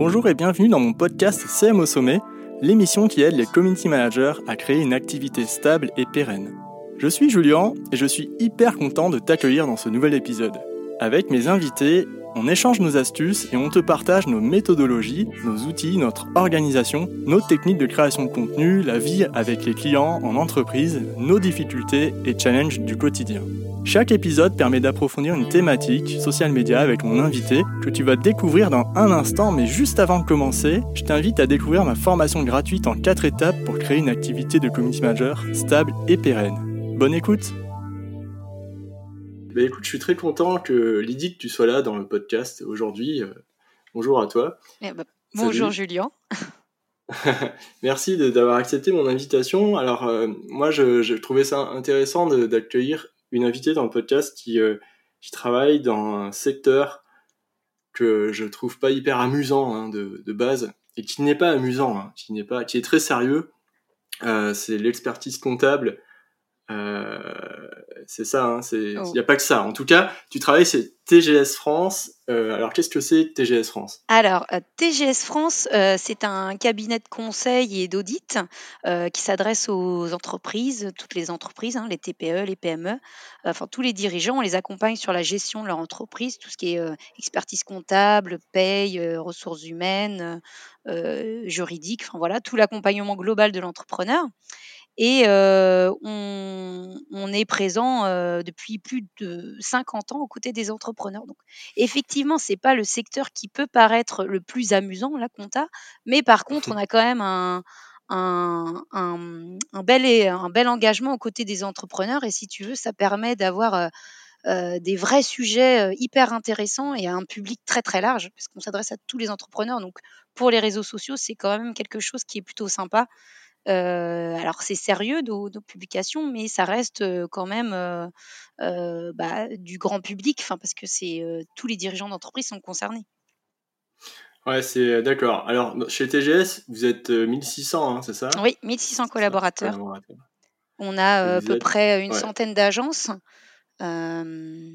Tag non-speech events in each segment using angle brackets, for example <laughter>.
Bonjour et bienvenue dans mon podcast CM au sommet, l'émission qui aide les community managers à créer une activité stable et pérenne. Je suis Julien et je suis hyper content de t'accueillir dans ce nouvel épisode. Avec mes invités, on échange nos astuces et on te partage nos méthodologies, nos outils, notre organisation, nos techniques de création de contenu, la vie avec les clients en entreprise, nos difficultés et challenges du quotidien. Chaque épisode permet d'approfondir une thématique, social media, avec mon invité, que tu vas découvrir dans un instant, mais juste avant de commencer, je t'invite à découvrir ma formation gratuite en 4 étapes pour créer une activité de community manager stable et pérenne. Bonne écoute bah écoute, je suis très content que Lydie, que tu sois là dans le podcast aujourd'hui. Euh, bonjour à toi. Eh ben, bonjour Julien. <laughs> Merci d'avoir accepté mon invitation. Alors euh, moi, je, trouvais ça intéressant d'accueillir une invitée dans le podcast qui, euh, qui travaille dans un secteur que je trouve pas hyper amusant hein, de, de, base et qui n'est pas amusant, hein, qui n'est pas, qui est très sérieux. c'est l'expertise comptable c'est ça, hein, il n'y a pas que ça. En tout cas, tu travailles chez TGS France. Euh, alors, qu'est-ce que c'est TGS France? Alors, euh, TGS France, c'est un cabinet de conseil et d'audit qui s'adresse aux entreprises, toutes les entreprises, hein, les TPE, les PME, enfin tous les dirigeants. On les accompagne sur la gestion de leur entreprise, tout ce qui est expertise comptable, paye, ressources humaines, juridique, enfin voilà, tout l'accompagnement global de l'entrepreneur. Et on, est présent depuis plus de 50 ans aux côtés des entrepreneurs. Donc, effectivement, c'est pas le secteur qui peut paraître le plus amusant, la compta, mais par contre, on <laughs> a quand même un, bel, un bel engagement aux côtés des entrepreneurs. Et si tu veux, ça permet d'avoir des vrais sujets hyper intéressants et à un public très très large, parce qu'on s'adresse à tous les entrepreneurs. Donc, pour les réseaux sociaux, c'est quand même quelque chose qui est plutôt sympa alors c'est sérieux nos, publications, mais ça reste quand même bah, du grand public, enfin parce que c'est tous les dirigeants d'entreprise sont concernés. Ouais, c'est d'accord. Alors chez TGS, vous êtes 1600, hein, c'est ça? Oui, 1600 collaborateurs. On a à peu près une centaine d'agences. Euh,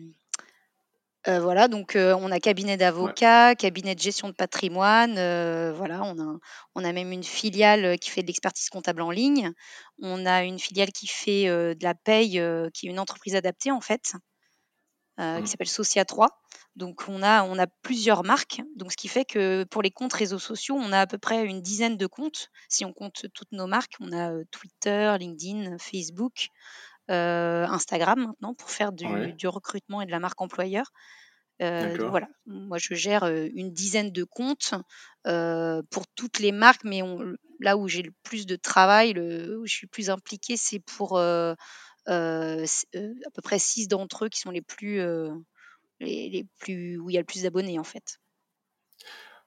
voilà, donc euh, on a cabinet d'avocats, cabinet de gestion de patrimoine, euh, voilà, on a, on a même une filiale qui fait de l'expertise comptable en ligne. On a une filiale qui fait de la paye, qui est une entreprise adaptée en fait, qui mmh. s'appelle Socia 3. Donc on a, on a plusieurs marques, donc ce qui fait que pour les comptes réseaux sociaux, on a à peu près une dizaine de comptes. Si on compte toutes nos marques, on a Twitter, LinkedIn, Facebook. Instagram maintenant pour faire du, du, recrutement et de la marque employeur. donc voilà, moi je gère une dizaine de comptes pour toutes les marques, mais là où j'ai le plus de travail, le, où je suis plus impliquée, c'est pour à peu près six d'entre eux qui sont les plus, les, les, plus où il y a le plus d'abonnés en fait.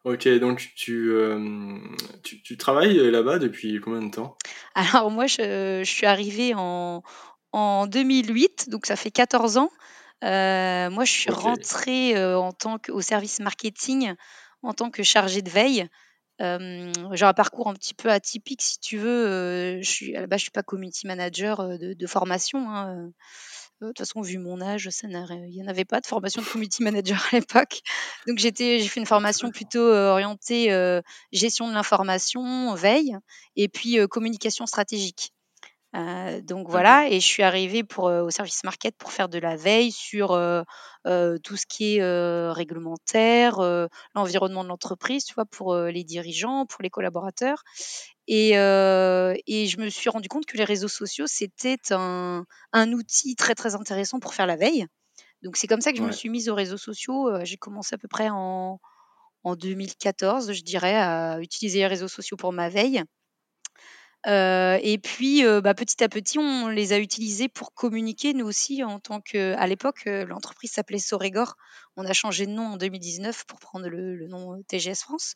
Ok, donc tu, tu, tu, travailles là-bas depuis combien de temps? Alors moi, je, je, suis arrivée en, en 2008, donc ça fait 14 ans. Euh, moi, je suis rentrée euh, en tant au service marketing en tant que chargée de veille. Euh, j'ai un parcours un petit peu atypique, si tu veux. je suis, à la base, je suis pas community manager de, formation. Hein, de toute façon, vu mon âge, ça il n'y en avait pas de formation de community manager à l'époque. Donc, j'étais, j'ai fait une formation plutôt orientée gestion de l'information, veille, et puis communication stratégique. Euh, donc voilà, et je suis arrivée pour, au service market pour faire de la veille sur tout ce qui est réglementaire, l'environnement de l'entreprise, tu vois, pour les dirigeants, pour les collaborateurs. Et, et, je me suis rendu compte que les réseaux sociaux, c'était un, un, outil très très intéressant pour faire la veille. Donc c'est comme ça que je me suis mise aux réseaux sociaux. J'ai commencé à peu près en, en 2014, je dirais, à utiliser les réseaux sociaux pour ma veille. Euh, et puis, euh, bah, petit à petit, on les a utilisés pour communiquer, nous aussi, en tant que. À l'époque, euh, l'entreprise s'appelait Sorégor. On a changé de nom en 2019 pour prendre le, nom TGS France.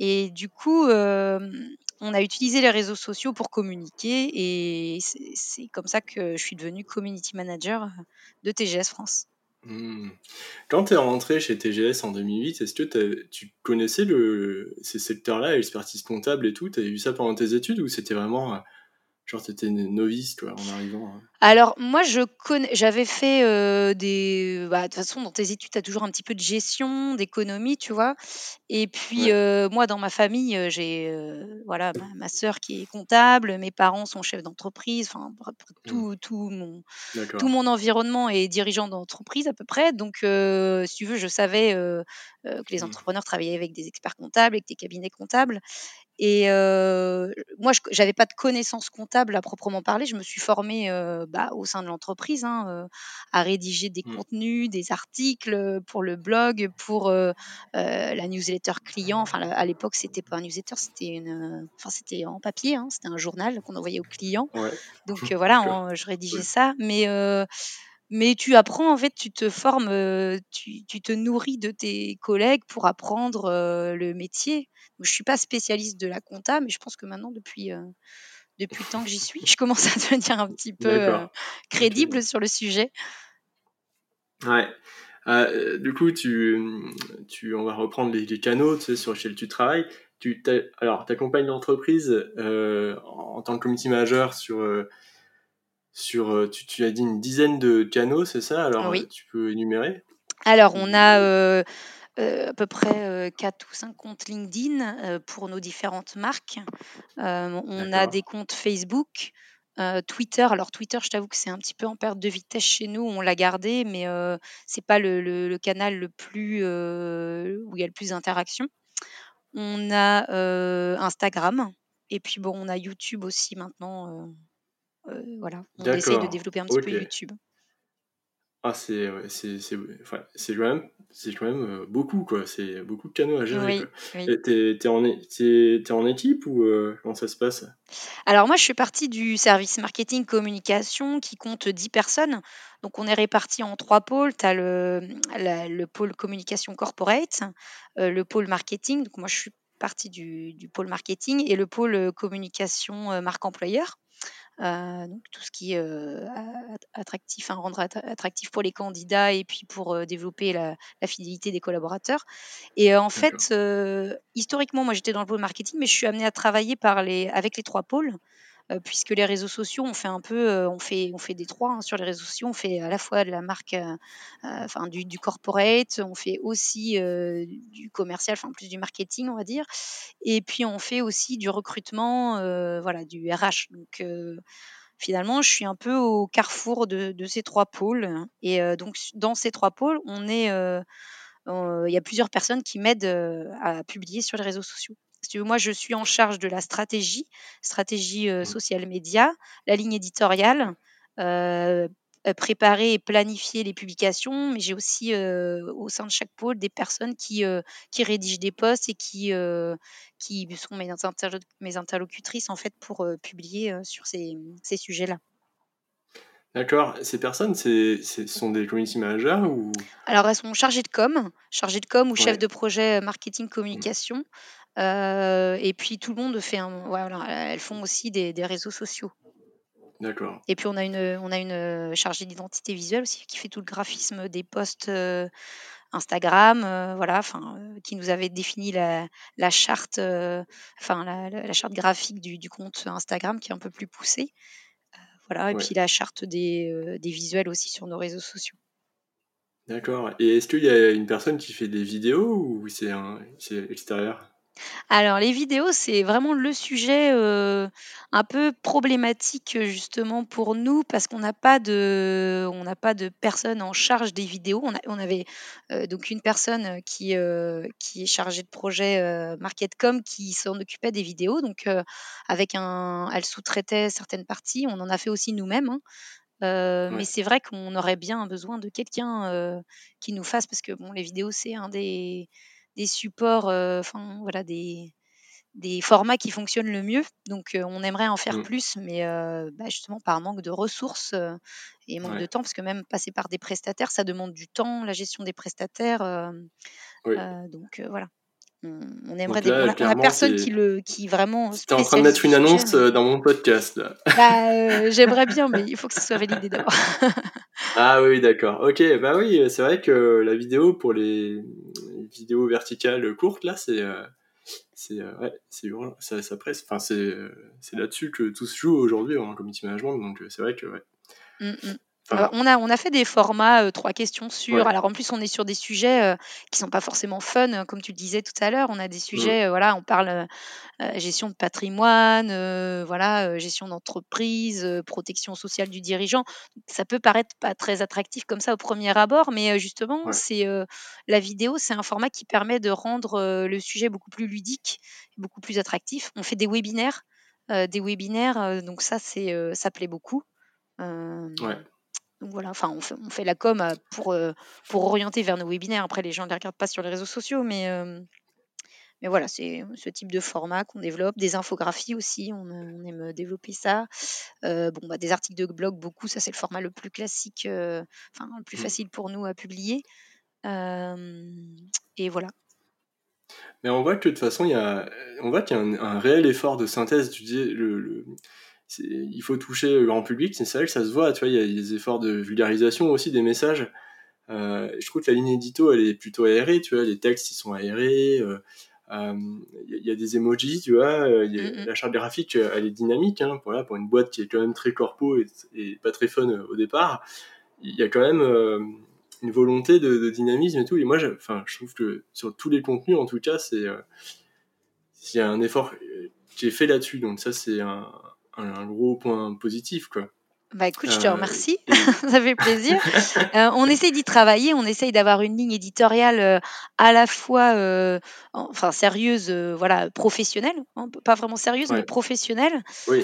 Et du coup, on a utilisé les réseaux sociaux pour communiquer. Et c'est comme ça que je suis devenue community manager de TGS France. Hmm. Quand tu es rentré chez TGS en 2008, est-ce que tu connaissais ces secteurs-là, l'expertise comptable et tout? Tu avais vu ça pendant tes études ou c'était vraiment euh, Genre, tu étais novice, toi, en arrivant hein. Alors moi je connais j'avais fait, heu, des bah, de toute façon dans tes études, tu as toujours un petit peu de gestion, d'économie, tu vois? Et puis, heu, moi dans ma famille, heu, j'ai, voilà ma ma sœur qui est comptable, mes parents sont chefs d'entreprise, enfin Mmh. tout tout mon tout D'accord. mon environnement est dirigeant d'entreprise à peu près donc si tu veux je savais, que les Mmh. entrepreneurs travaillaient avec des experts comptables, avec des cabinets comptables et heu, moi je j'avais pas de connaissances comptables à proprement parler. Je me suis formée, bah, au sein de l'entreprise, hein, à rédiger des Mmh. contenus, des articles, pour le blog, pour, la newsletter client. Enfin à l'époque c'était pas un newsletter, c'était une, enfin c'était en papier, hein, c'était un journal qu'on envoyait aux clients. Ouais. Donc <laughs> voilà, je rédigeais ça, mais mais tu apprends en fait, tu te formes, heu, tu tu te nourris de tes collègues pour apprendre, heu, le métier. Je suis pas spécialiste de la compta, mais je pense que maintenant depuis, heu, depuis le temps que j'y suis, je commence à <laughs> devenir un petit peu, heu, D'accord. OK. crédible sur le sujet. Ouais. Heu, du coup, tu, mmh, tu on va reprendre les les canaux, tu sais, sur lesquels tu travailles. Tu tu alors, tu accompagnes l'entreprise, heu, en tant que community manager sur, heu sur, heu, tu tu as dit une dizaine de canaux, c'est ça? Alors, Oui. tu peux énumérer? Alors on a, heu, à peu près, heu, 4 ou 5 comptes LinkedIn, pour nos différentes marques. On a des comptes Facebook, Twitter. Alors Twitter, je t'avoue que c'est un petit peu en perte de vitesse chez nous, on l'a gardé, mais heu, c'est pas le le le canal le plus, où il y a le plus d'interactions. On a, Instagram et puis bon, on a YouTube aussi maintenant, voilà, on essaye de développer un petit peu. YouTube. Ah, c'est c'est c'est enfin, quand même c'est quand même, heu, beaucoup, quoi. C'est beaucoup de canaux à gérer. Oui, oui. Tu es en équipe ou, heu, comment ça se passe? Alors moi, je fais partie du service marketing communication qui compte 10 personnes. Donc on est répartis en 3 pôles. Tu as le, la le pôle communication corporate, le pôle marketing, donc moi je suis partie du du pôle marketing et le pôle, communication, marque employeur. Donc tout ce qui est, heu, a attractif, hein, rendre attra attractif pour les candidats et puis pour, heu, développer la la fidélité des collaborateurs. Et heu, en fait, historiquement, moi j'étais dans le pôle marketing, mais je suis amenée à travailler par les avec les 3 pôles, puisque les réseaux sociaux, on fait un peu, heu, on fait on fait des 3, hein, sur les réseaux sociaux. On fait à la fois de la marque, heu, enfin du corporate, on fait aussi, du commercial, enfin plus du marketing, on va dire et puis on fait aussi du recrutement, voilà, du RH donc finalement, je suis un peu au carrefour de ces 3 pôles et donc dans ces 3 pôles, on est, il y a plusieurs personnes qui m'aident, à publier sur les réseaux sociaux. Si tu veux, moi, je suis en charge de la stratégie, stratégie, heu, Mmh. social média, la ligne éditoriale, heu, préparer et planifier les publications, mais j'ai aussi, heu, au sein de chaque pôle, des personnes qui, qui rédigent des posts et qui, qui sont mes interlo mes interlocutrices, en fait, pour, publier, sur ces, ces sujets-là. D'accord. Ces personnes, c'est c'est ce sont des community managers ou? Alors elles sont chargées de com, chargées de com ou chefs Ouais. de projet, marketing Mmh. communication, et puis tout le monde fait un voilà, elles font aussi des des réseaux sociaux D'accord. et puis on a une, on a une, heu, chargée d'identité visuelle aussi qui fait tout le graphisme des posts, heu, Instagram, voilà, enfin, qui nous avait défini la la charte, enfin la charte graphique du du compte Instagram qui est un peu plus poussée, voilà et Ouais. puis la charte des, des visuels aussi sur nos réseaux sociaux. D'accord et est-ce qu'il y a une personne qui fait des vidéos ou c'est extérieur? Alors les vidéos, c'est vraiment le sujet, heu, un peu problématique, heu, justement pour nous parce qu'on n'a pas de on n'a pas de personne en charge des vidéos. On a on avait, heu, donc une personne, heu, qui, heu, qui est chargée de projet, heu, marketcom qui s'en occupait des vidéos donc heu, avec un elle sous-traitait certaines parties. On en a fait aussi nous-mêmes, hein, heu, mais Ouais. c'est vrai qu'on aurait bien besoin de quelqu'un, heu, qui nous fasse parce que bon les vidéos c'est un des des supports, heu, enfin voilà des des formats qui fonctionnent le mieux. Donc, heu, on aimerait en faire Mmh. plus, mais, heu, bah, justement par manque de ressources, et manque de temps, parce que même passer par des prestataires, ça demande du temps, la gestion des prestataires, Oui. donc, voilà. On aimerait Donc des on là, a personne qui le qui vraiment en train de mettre une annonce, heu, dans mon podcast, là. bah, heu, <laughs> j'aimerais bien, mais il faut que ce soit validé d'abord. <laughs> Ah oui, d'accord. OK, bah oui, c'est vrai que la vidéo pour les, vidéos verticales courtes là, c'est, c'est ouais, c'est ça, ça presse. Enfin, c'est là-dessus que tout se joue aujourd'hui en community management. Donc c'est vrai que ouais. Mmh, on, a, on a fait des formats euh, trois questions sur. Alors en plus, on est sur des sujets euh, qui sont pas forcément fun, euh, comme tu le disais tout à l'heure. On a des sujets, voilà, on parle gestion de patrimoine, voilà, gestion d'entreprise, protection sociale du dirigeant. Ça peut paraître pas très attractif comme ça au premier abord, mais justement, c'est la vidéo, c'est un format qui permet de rendre le sujet beaucoup plus ludique, beaucoup plus attractif. On fait des webinaires, des webinaires, donc ça, c'est, ça plaît beaucoup. Ouais. Donc voilà, enfin, on fait, on fait la com euh, pour, euh, pour orienter vers nos webinaires. Après, les gens ne les regardent pas sur les réseaux sociaux, mais, euh, mais voilà, c'est ce type de format qu'on développe. Des infographies aussi, on, aime développer ça. bon, bah, des articles de blog, beaucoup, ça c'est le format le plus classique, enfin, le plus mmh. facile pour nous à publier. et voilà. Mais on voit que de toute façon, il y a, on voit qu'il y a un, réel effort de synthèse. Tu dis, le il faut toucher le grand public, c'est vrai que ça se voit, tu vois, il y a des efforts de vulgarisation aussi des messages. Euh, je trouve que la ligne édito, elle est plutôt aérée, tu vois, les textes, ils sont aérés, il euh, euh, y, a des emojis, tu vois, la charte graphique, elle est dynamique, hein, pour une boîte qui est quand même très corpo et, pas très fun au départ, il y a quand même une volonté de, dynamisme et tout, et moi, enfin, je trouve que sur tous les contenus, en tout cas, c'est il y a un effort qui est fait là-dessus, donc ça, c'est un, un gros point positif, quoi. Bah écoute, je te euh, remercie, <laughs> ça fait plaisir. <laughs> Euh, on essaye d'y travailler, on essaye d'avoir une ligne éditoriale euh, à la fois, enfin sérieuse, voilà, professionnelle, hein, pas vraiment sérieuse, mais professionnelle,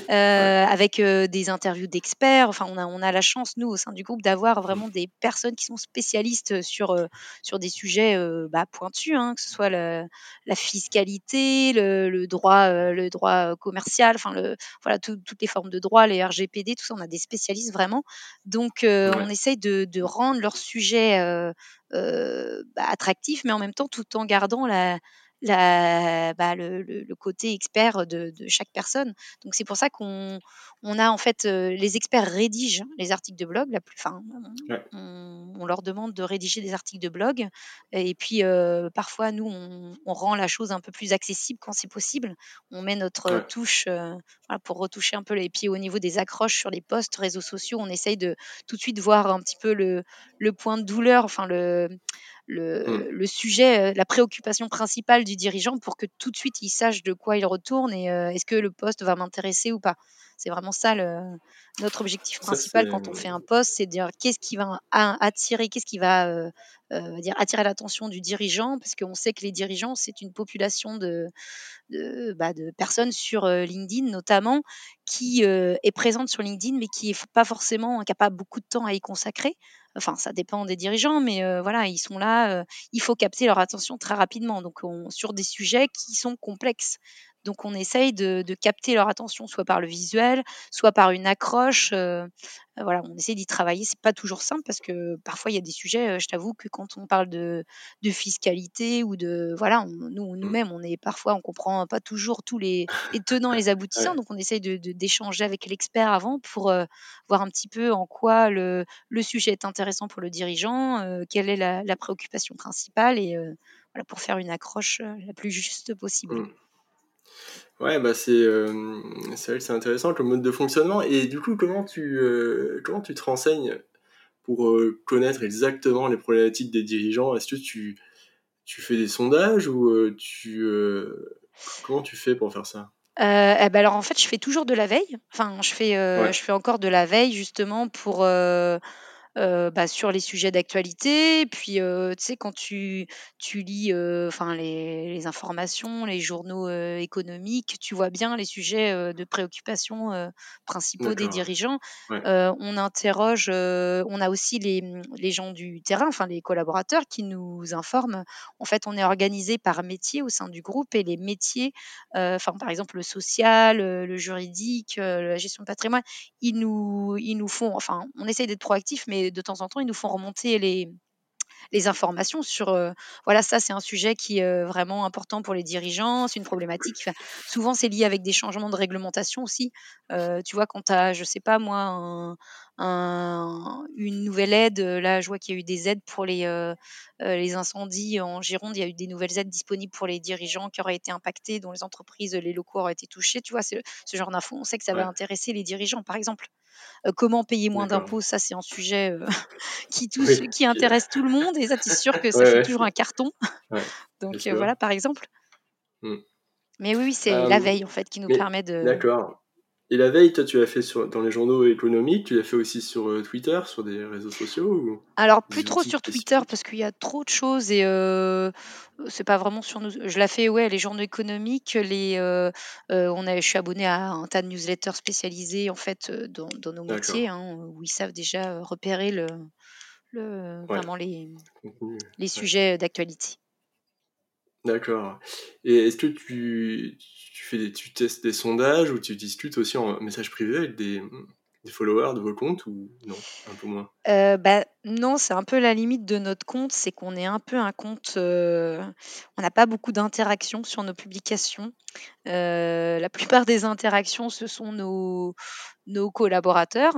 avec des interviews d'experts. Enfin, on a, on a la chance, nous, au sein du groupe, d'avoir vraiment des personnes qui sont spécialistes sur, sur des sujets bah, pointus, hein, que ce soit la fiscalité, le, droit, le droit commercial, enfin, le, voilà, toutes les formes de droit, les RGPD, tout ça, on a des spécialistes vraiment. Donc, on essaye de, rendre leur sujet bah, attractif, mais en même temps tout en gardant la, bah, le, côté expert de, chaque personne. Donc c'est pour ça qu'on on a en fait euh, les experts rédigent les articles de blog. La plus, fin, on, leur demande de rédiger des articles de blog et puis euh, parfois nous on, rend la chose un peu plus accessible quand c'est possible. On met notre touche euh, pour retoucher un peu les pieds au niveau des accroches sur les posts réseaux sociaux. On essaye de tout de suite voir un petit peu le, le point de douleur, enfin le Mmh. le, sujet, euh, la préoccupation principale du dirigeant pour que tout de suite il sache de quoi il retourne et euh, est-ce que le poste va m'intéresser ou pas. C'est vraiment ça notre objectif principal quand on fait un poste, c'est de dire qu'est-ce qui va attirer, qu'est-ce qui va euh, dire attirer l'attention du dirigeant, parce qu'on sait que les dirigeants c'est une population de, de, bah, de personnes sur LinkedIn notamment qui est présente sur LinkedIn mais qui n'est pas forcément capable beaucoup de temps à y consacrer. Enfin, ça dépend des dirigeants, mais voilà, ils sont là. il faut capter leur attention très rapidement. Donc, sur des sujets qui sont complexes. Donc on essaye de, capter leur attention, soit par le visuel, soit par une accroche. Euh, voilà, on essaye d'y travailler. C'est pas toujours simple parce que parfois il y a des sujets. Euh, je t'avoue que quand on parle de, fiscalité ou de voilà, nous mmh. nous-mêmes, on est parfois on comprend pas toujours tous les, tenants et les <laughs> aboutissants. Donc on essaye de, d'échanger avec l'expert avant pour euh, voir un petit peu en quoi le, sujet est intéressant pour le dirigeant, quelle est la, préoccupation principale et voilà pour faire une accroche la plus juste possible. Mmh. Ouais, bah c'est euh, c'est c'est intéressant comme mode de fonctionnement. Et du coup, comment tu, euh, comment tu te renseignes pour euh, connaître exactement les problématiques des dirigeants? Est-ce que tu, tu fais des sondages ou tu comment tu fais pour faire ça? Eh ben alors en fait, je fais toujours de la veille. Enfin, je fais, je fais encore de la veille justement pour euh, bah, sur les sujets d'actualité. Puis, euh, tu sais, quand tu, tu lis euh, enfin les, les, informations, les journaux économiques, tu vois bien les sujets de préoccupation principaux des dirigeants. on interroge, on a aussi les, les gens du terrain, enfin les collaborateurs qui nous informent. En fait, on est organisé par métier au sein du groupe et les métiers, enfin par exemple le social, le juridique, la gestion de patrimoine, ils nous, ils nous font, enfin on essaye d'être proactif, mais de temps en temps, ils nous font remonter les, les informations sur euh, voilà ça c'est un sujet qui est euh, vraiment important pour les dirigeants c'est une problématique. Souvent c'est lié avec des changements de réglementation aussi. Euh, tu vois quand tu as je sais pas moi une nouvelle aide. Là, je vois qu'il y a eu des aides pour les, les incendies en Gironde. Il y a eu des nouvelles aides disponibles pour les dirigeants qui auraient été impactés, dont les entreprises, les locaux auraient été touchés. Tu vois, c'est ce genre d'infos. On sait que ça va intéresser les dirigeants, par exemple. comment payer moins d'impôts, ça c'est un sujet <laughs> qui touche, qui intéresse tout le monde et ça c'est sûr que ça fait toujours un carton. <laughs> <laughs> Donc voilà, par exemple. Mmh. Mais oui, c'est la veille en fait qui nous permet de. D'accord. Et la veille, toi, tu l'as fait sur, dans les journaux économiques, tu l'as fait aussi sur euh, Twitter, sur des réseaux sociaux ou... Alors, plus trop sur Twitter parce qu'il y a trop de choses et euh, c'est pas vraiment sur nous. Je l'ai fait, ouais, les journaux économiques, les, euh, on a, je suis abonné à un tas de newsletters spécialisés en fait dans, dans nos métiers hein, où ils savent déjà repérer le, le vraiment les, les sujets d'actualité. D'accord. Et est-ce que tu, fais tu testes des sondages ou tu discutes aussi en message privé avec des, des followers de vos comptes ou non, un peu moins? Euh, bah, Non, c'est un peu la limite de notre compte, c'est qu'on est un peu un compte, euh, on n'a pas beaucoup d'interactions sur nos publications. Euh, la plupart des interactions, ce sont nos, nos collaborateurs.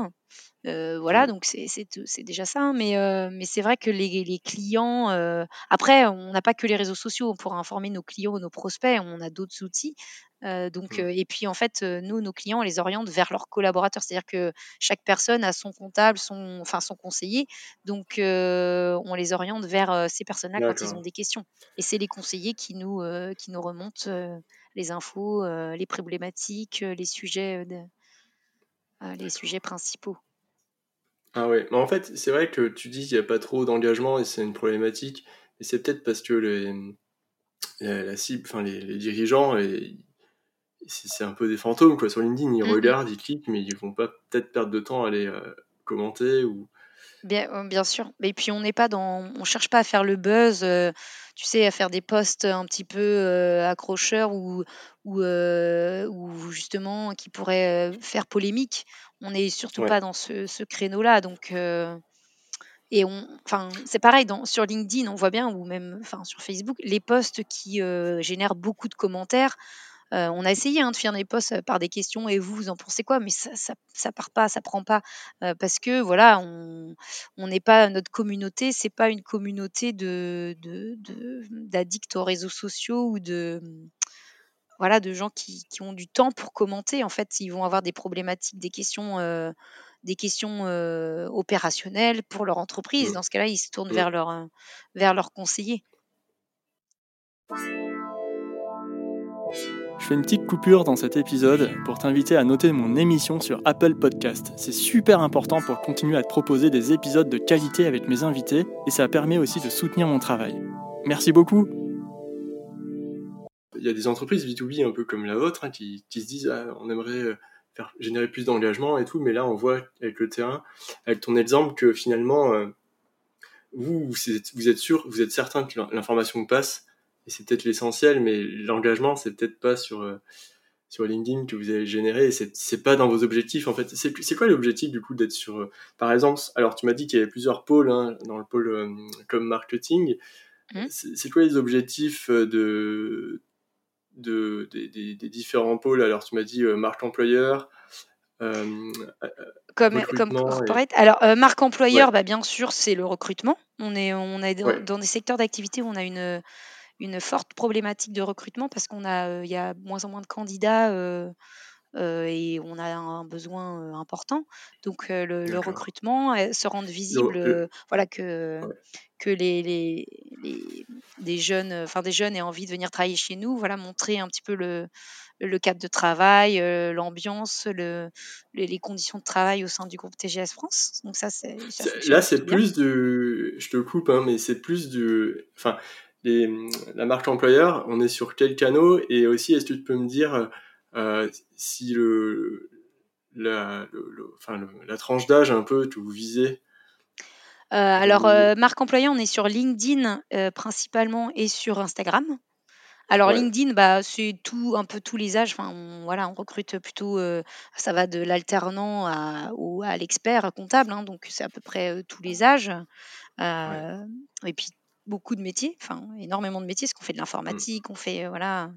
Euh, voilà, donc c'est déjà ça. Hein, mais, euh, mais c'est vrai que les, les clients, euh, après, on n'a pas que les réseaux sociaux pour informer nos clients, nos prospects, on a d'autres outils. donc, mmh. et puis en fait, nous, nos clients, on les oriente vers leurs collaborateurs. C'est-à-dire que chaque personne a son comptable, son, enfin son conseiller. Donc, on les oriente vers ces personnes-là quand ils ont des questions. Et c'est les conseillers qui nous, qui nous remontent les infos, les problématiques, les sujets, les sujets principaux. Ah ouais, mais en fait, c'est vrai que tu dis qu'il n'y a pas trop d'engagement et c'est une problématique. Et c'est peut-être parce que les, la, cible, enfin les, dirigeants, c'est un peu des fantômes quoi. Sur LinkedIn, ils mm-hmm. regardent, ils cliquent, mais ils vont pas peut-être perdre de temps à aller euh, commenter ou. Bien, euh, bien sûr. Et puis on n'est pas dans, on cherche pas à faire le buzz, euh, tu sais, à faire des posts un petit peu accrocheurs ou, ou, ou justement qui pourraient faire polémique. On n'est surtout pas dans ce, créneau-là. Donc, euh, et on, enfin, c'est pareil dans, sur LinkedIn, on voit bien, ou même, enfin, sur Facebook, les posts qui euh, génèrent beaucoup de commentaires. Euh, on a essayé hein, de faire des posts par des questions et vous, vous en pensez quoi Mais ça, ça, part pas, ça prend pas parce que voilà, on n'est pas notre communauté, c'est pas une communauté de d'addicts aux réseaux sociaux ou de voilà, de gens qui, ont du temps pour commenter. En fait, ils vont avoir des problématiques, des questions, euh, des questions euh, opérationnelles pour leur entreprise. Mmh. Dans ce cas-là, ils se tournent mmh. vers leur, euh, vers leur conseiller. Je fais une petite coupure dans cet épisode pour t'inviter à noter mon émission sur Apple Podcast. C'est super important pour continuer à te proposer des épisodes de qualité avec mes invités et ça permet aussi de soutenir mon travail. Merci beaucoup il y a des entreprises B2B un peu comme la vôtre hein, qui, se disent ah, on aimerait euh, générer plus d'engagement et tout, mais là on voit avec le terrain, avec ton exemple, que finalement euh, vous, vous êtes sûr, vous êtes certain que l'information passe et c'est peut-être l'essentiel, mais l'engagement c'est peut-être pas sur euh, sur LinkedIn que vous avez généré et c'est pas dans vos objectifs en fait. C'est quoi l'objectif du coup d'être sur par exemple alors tu m'as dit qu'il y avait plusieurs pôles hein, dans le pôle comme marketing. Mmh. C'est quoi les objectifs de de, des, différents pôles? Alors, tu m'as dit euh, marque employeur. Euh, euh, comme, comme corporate. Alors, marque employeur, bah, bien sûr, c'est le recrutement. On est, on est dans, des secteurs d'activité où on a une, une forte problématique de recrutement parce qu'on a, il y a moins en moins de candidats et on a un besoin important. Donc le, recrutement, se rendre visible, voilà que que les, les, les, des jeunes, enfin des jeunes aient envie de venir travailler chez nous, voilà montrer un petit peu le, le cadre de travail, l'ambiance, le, les conditions de travail au sein du groupe TGS France. Donc ça, c'est là, c'est plus de, je te coupe, hein, mais c'est plus du, enfin, les, la marque employeur, on est sur quel canot et aussi, est-ce que tu peux me dire euh, si le, la, enfin, la tranche d'âge un peu que vous visez? Euh, alors, euh, marque employeur, on est sur LinkedIn principalement et sur Instagram. Alors LinkedIn, bah, c'est tout, un peu tous les âges. Enfin, on, voilà, on recrute plutôt, ça va de l'alternant à, à l'expert comptable, hein, donc c'est à peu près tous les âges. et puis beaucoup de métiers, enfin énormément de métiers, parce qu'on fait de mmh. l'informatique, on fait euh, voilà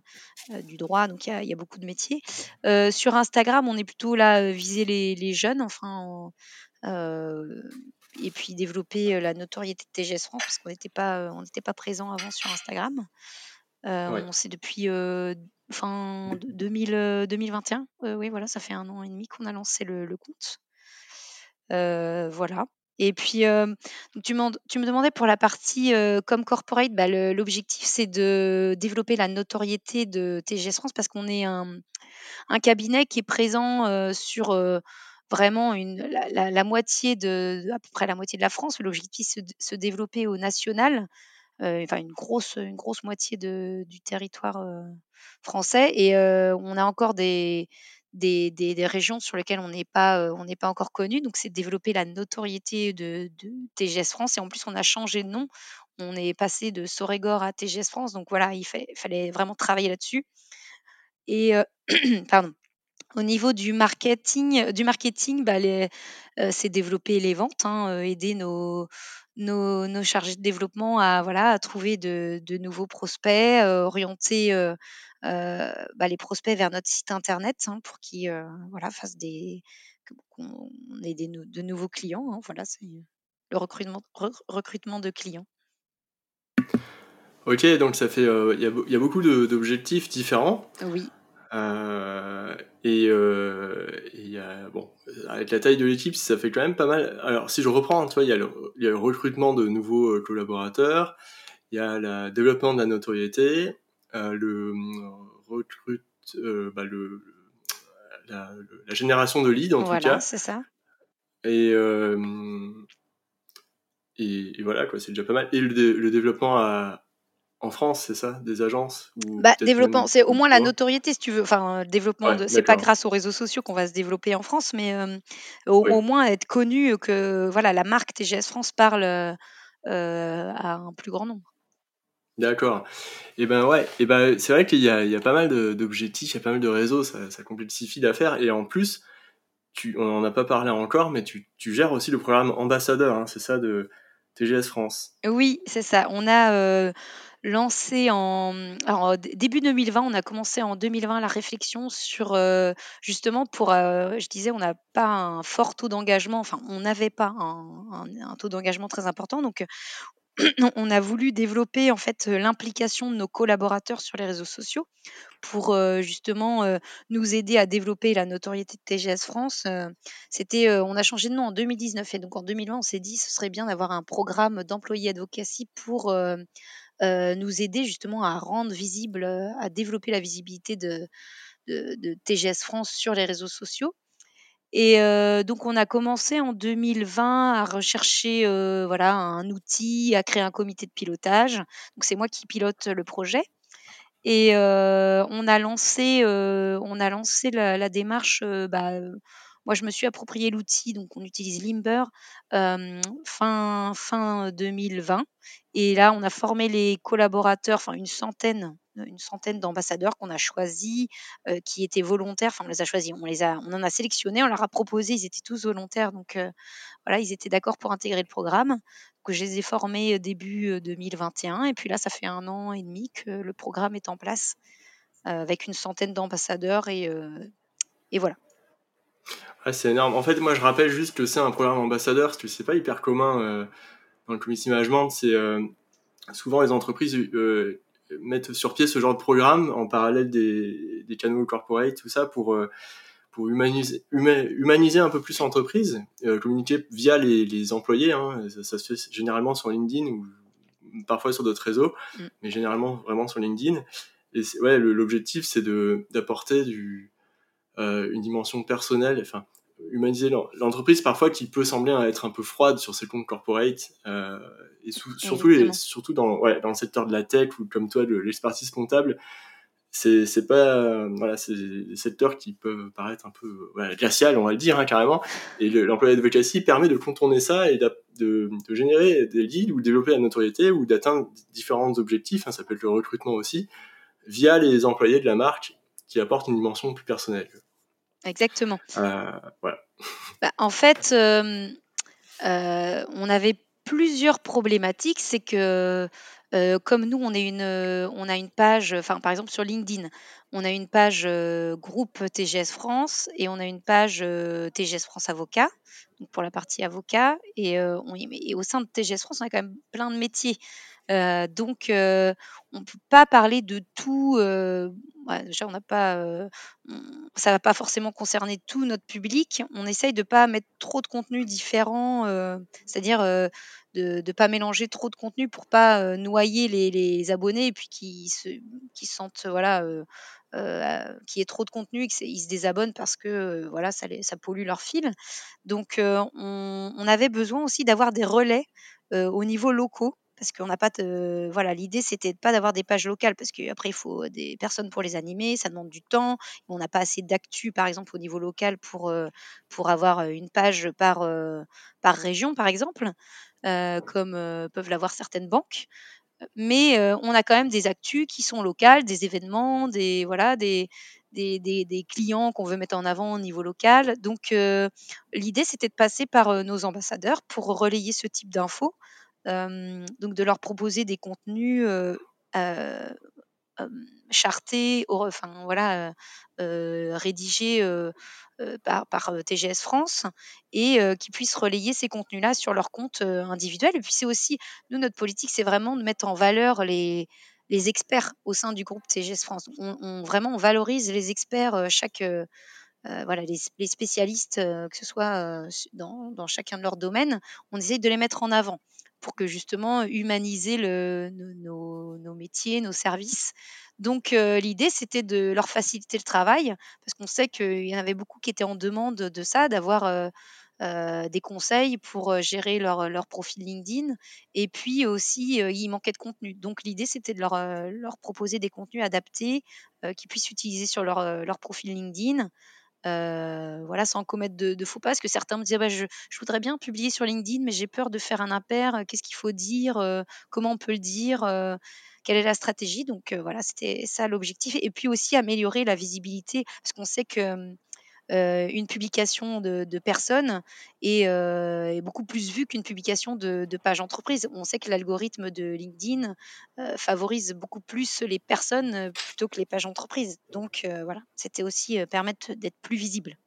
euh, du droit, donc il y a, beaucoup de métiers. Euh, sur Instagram, on est plutôt là viser les, les jeunes, enfin et puis développer la notoriété de TGS France parce qu'on n'était pas, on n'était pas présent avant sur Instagram. On sait depuis fin 2021. oui, voilà, ça fait un an et demi qu'on a lancé le, le compte. voilà. Et puis, tu, tu, me demandais pour la partie comme corporate, bah, l'objectif c'est de développer la notoriété de TGS France parce qu'on est un, cabinet qui est présent sur vraiment une, la, moitié de, à peu près la moitié de la France. L'objectif c'est de se développer au national, enfin une grosse, une grosse moitié de, du territoire français. Et on a encore des, des, des, régions sur lesquelles on n'est pas, euh, pas encore connu. Donc, c'est développer la notoriété de, TGS France. Et en plus, on a changé de nom. On est passé de Sorégor à TGS France. Donc, voilà, il, fallait vraiment travailler là-dessus. Et, euh, <clears throat> pardon. Au niveau du marketing, du marketing bah, euh, c'est développer les ventes, hein, aider nos, nos, nos, chargés de développement à, voilà, à trouver de, de nouveaux prospects, orienter euh, bah, les prospects vers notre site internet hein, pour qu'ils euh, voilà, fassent des, qu'on ait des, de nouveaux clients. Hein, voilà, c'est le recrutement, recrutement de clients. Ok, donc ça fait, euh, il y, a beaucoup d'objectifs différents. Oui. Et, bon, avec la taille de l'équipe, ça fait quand même pas mal. Alors, si je reprends, il y, a le, y a le recrutement de nouveaux collaborateurs, il y a le développement de la notoriété, euh, le euh, recrute euh, bah, le, la, génération de leads en tout cas. c'est ça. Et, et, voilà, quoi, c'est déjà pas mal. Et le, développement à, en France, c'est ça Des agences ou bah, Développement, c'est au moins la notoriété, si tu veux. Enfin, le développement, de... c'est pas grâce aux réseaux sociaux qu'on va se développer en France, mais au, moins être connu que voilà, la marque TGS France parle à un plus grand nombre. D'accord. Et ben ouais, et ben c'est vrai qu'il y a, il y a pas mal d'objectifs, il y a pas mal de réseaux, ça, ça complexifie l'affaire. Et en plus, tu, on n'en a pas parlé encore, mais tu, tu gères aussi le programme ambassadeur, hein, c'est ça, de TGS France. Oui, c'est ça. On a euh, lancé en alors, début 2020, on a commencé en 2020 la réflexion sur euh, justement pour, euh, je disais, on n'a pas un fort taux d'engagement, enfin on n'avait pas un, taux d'engagement très important, donc <clears throat> on a voulu développer en fait euh, l'implication de nos collaborateurs sur les réseaux sociaux pour euh, justement euh, nous aider à développer la notoriété de TGS France. C'était, on a changé de nom en 2019 et donc en 2020 on s'est dit ce serait bien d'avoir un programme d'employés advocacy pour nous aider justement à rendre visible, à développer la visibilité de, TGS France sur les réseaux sociaux. Et donc on a commencé en 2020 à rechercher, voilà, un outil, à créer un comité de pilotage. Donc c'est moi qui pilote le projet et on a lancé, on a lancé la démarche, bah, moi je me suis approprié l'outil, donc on utilise Limber, fin fin 2020 et là on a formé les collaborateurs, enfin une centaine une centaine d'ambassadeurs qu'on a choisis, euh, qui étaient volontaires. Enfin, on les a choisis, on les a, on en a sélectionné, on leur a proposé. Ils étaient tous volontaires, donc euh, voilà, ils étaient d'accord pour intégrer le programme. Que je les ai formés euh, début 2021, et puis là, ça fait un an et demi que le programme est en place avec une centaine d'ambassadeurs et, et voilà. C'est énorme. En fait, moi, je rappelle juste que c'est un programme ambassadeur, parce que c'est pas hyper commun dans le community management. C'est souvent les entreprises mettre sur pied ce genre de programme en parallèle des, des canaux corporate, tout ça, pour, euh, pour humaniser, humaniser un peu plus l'entreprise, euh, communiquer via les, les employés. Hein, ça, se fait généralement sur LinkedIn ou parfois sur d'autres réseaux, mm. mais généralement vraiment sur LinkedIn. Et ouais, l'objectif, c'est d'apporter du, euh, une dimension personnelle, enfin, humaniser l'entreprise parfois qui peut sembler être un peu froide sur ses comptes corporate euh, et surtout surtout dans ouais, dans le secteur de la tech ou comme toi de l'expertise comptable c'est c'est pas voilà c'est des secteurs qui peuvent paraître un peu voilà, glacial on va le dire hein, carrément et l'employé advocacy permet de contourner ça et de, de, générer des leads ou développer la notoriété ou d'atteindre différents objectifs hein, ça peut être le recrutement aussi via les employés de la marque qui apportent une dimension plus personnelle Exactement. Euh, bah, en fait, euh, euh, on avait plusieurs problématiques. C'est que comme nous, on est une, on a une page, enfin, par exemple, sur LinkedIn, on a une page, groupe TGS France et on a une page, TGS France Avocat, donc pour la partie avocat et on et au sein de TGS France, on a quand même plein de métiers. Donc on peut pas parler de tout, déjà on n'a pas, ça va pas forcément concerner tout notre public. On essaye de pas mettre trop de contenus différents, c'est-à-dire, de ne pas mélanger trop de contenus pour pas, noyer les abonnés et puis qui se sentent, voilà, qu'il y ait trop de contenu et qu'ils se désabonnent parce que, voilà, ça ça pollue leur fil. Donc on on avait besoin aussi d'avoir des relais, au niveau locaux parce qu'on n'a pas de voilà, l'idée c'était pas d'avoir des pages locales parce qu'après il faut des personnes pour les animer, ça demande du temps. On n'a pas assez d'actu par exemple au niveau local pour, pour avoir, une page par, par région par exemple, comme, peuvent l'avoir certaines banques. Mais, on a quand même des actus qui sont locales, des événements, des voilà, des des des clients qu'on veut mettre en avant au niveau local. Donc, l'idée c'était de passer par, nos ambassadeurs pour relayer ce type d'infos donc de leur proposer des contenus, chartés, enfin voilà, rédigés, par TGS France et qui puissent relayer ces contenus-là sur leur compte, individuel. Et puis c'est aussi nous notre politique, c'est vraiment de mettre en valeur les experts au sein du groupe TGS France. On vraiment valorise les experts, chaque, voilà les spécialistes, que ce soit, dans dans chacun de leurs domaines, on essaye de les mettre en avant pour que justement humaniser nos, métiers, nos services. Donc l'idée, c'était de leur faciliter le travail, parce qu'on sait qu'il y en avait beaucoup qui étaient en demande de ça, d'avoir des conseils pour gérer leur, profil LinkedIn. Et puis aussi, il manquait de contenu. Donc l'idée, c'était de leur, leur, proposer des contenus adaptés qu'ils puissent utiliser sur leur, leur profil LinkedIn. Euh, voilà, sans commettre de, faux pas. Parce que certains me disaient, «Bah, je, voudrais bien publier sur LinkedIn, mais j'ai peur de faire un impair. Euh, qu'est-ce qu'il faut dire euh, Comment on peut le dire Quelle est la stratégie? Donc voilà, c'était ça l'objectif. Et puis aussi améliorer la visibilité, parce qu'on sait que euh, une publication de, personnes euh, est, beaucoup plus vue qu'une publication de, page entreprise. On sait que l'algorithme de LinkedIn euh, favorise beaucoup plus les personnes plutôt que les pages entreprises. Donc voilà, c'était aussi permettre d'être plus visible.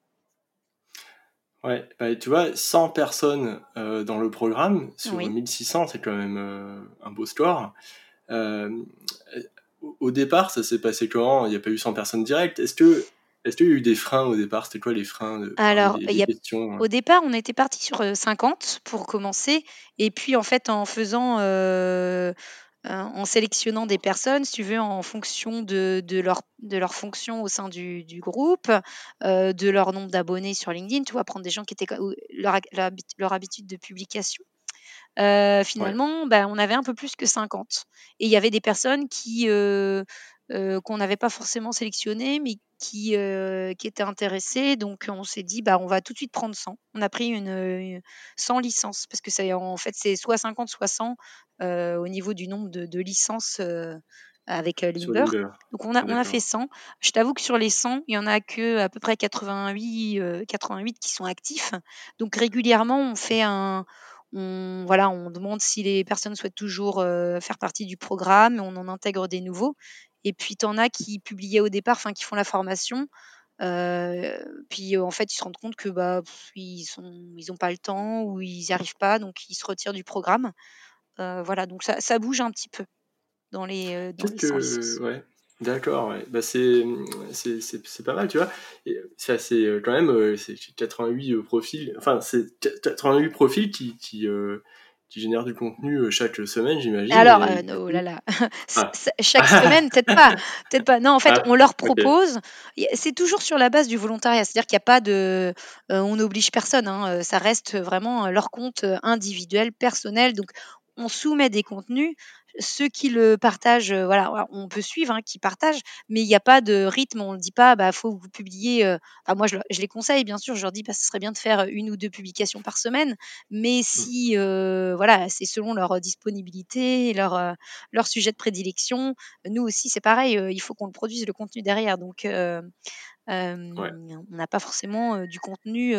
Ouais, bah, tu vois, 100 personnes dans le programme, sur 1600, c'est quand même un beau score. au départ, ça s'est passé comment? Il n'y a pas eu 100 personnes directes. Est-ce que est-ce qu'il y a eu des freins au départ? C'était quoi les freins de, Alors, hein? au départ, on était parti sur 50 pour commencer. Et puis, en fait, en faisant, en sélectionnant des personnes, si tu veux, en fonction de, leur, de leur fonction au sein du, groupe, de leur nombre d'abonnés sur LinkedIn, tu vois, prendre des gens qui étaient leur, leur habitude de publication. finalement, bah, on avait un peu plus que 50. Et il y avait des personnes qui, qu'on n'avait pas forcément sélectionnées, mais qui, euh, qui étaient intéressés. Donc, on s'est dit, bah, on va tout de suite prendre 100. On a pris une, 100 licences parce que c'est en fait, c'est soit 50, soit 100 euh, au niveau du nombre de, licences euh, avec Limber. Donc, on a, on a fait 100. Je t'avoue que sur les 100, il y en a que à peu près 88, 88 qui sont actifs. Donc, régulièrement, on fait un. On, voilà, on demande si les personnes souhaitent toujours faire partie du programme, on en intègre des nouveaux. Et puis, tu en as qui publiaient au départ, enfin, qui font la formation. Euh, puis en fait, ils se rendent compte que bah ils sont, ils ont pas le temps ou ils n'y arrivent pas, donc ils se retirent du programme. Euh, voilà, donc ça, ça, bouge un petit peu dans les. Euh, dans les ouais. D'accord, ouais. bah, c'est, c'est, pas mal, tu vois. C'est assez, quand même, c'est 88 profils, enfin, c'est 88 profils qui, qui, qui génère du contenu euh, chaque semaine, j'imagine. Alors, euh, oh là là, ah. <laughs> chaque <laughs> semaine, peut-être pas, peut-être pas. Non, en fait, ah, on leur propose. C'est toujours sur la base du volontariat, c'est-à-dire qu'il n'y a pas de, euh, on n'oblige personne. Hein, ça reste vraiment leur compte individuel, personnel. Donc, on soumet des contenus ceux qui le partagent, euh, voilà, on peut suivre, hein, qui partagent, mais il n'y a pas de rythme. On ne dit pas, bah, faut vous publier. Euh, moi, je, les conseille, bien sûr. Je leur dis, bah, ce serait bien de faire une ou deux publications par semaine, mais mmh. si, euh, voilà, c'est selon leur disponibilité, leur, leur sujet de prédilection. Nous aussi, c'est pareil. il faut qu'on produise le contenu derrière. Donc, on n'a pas forcément du contenu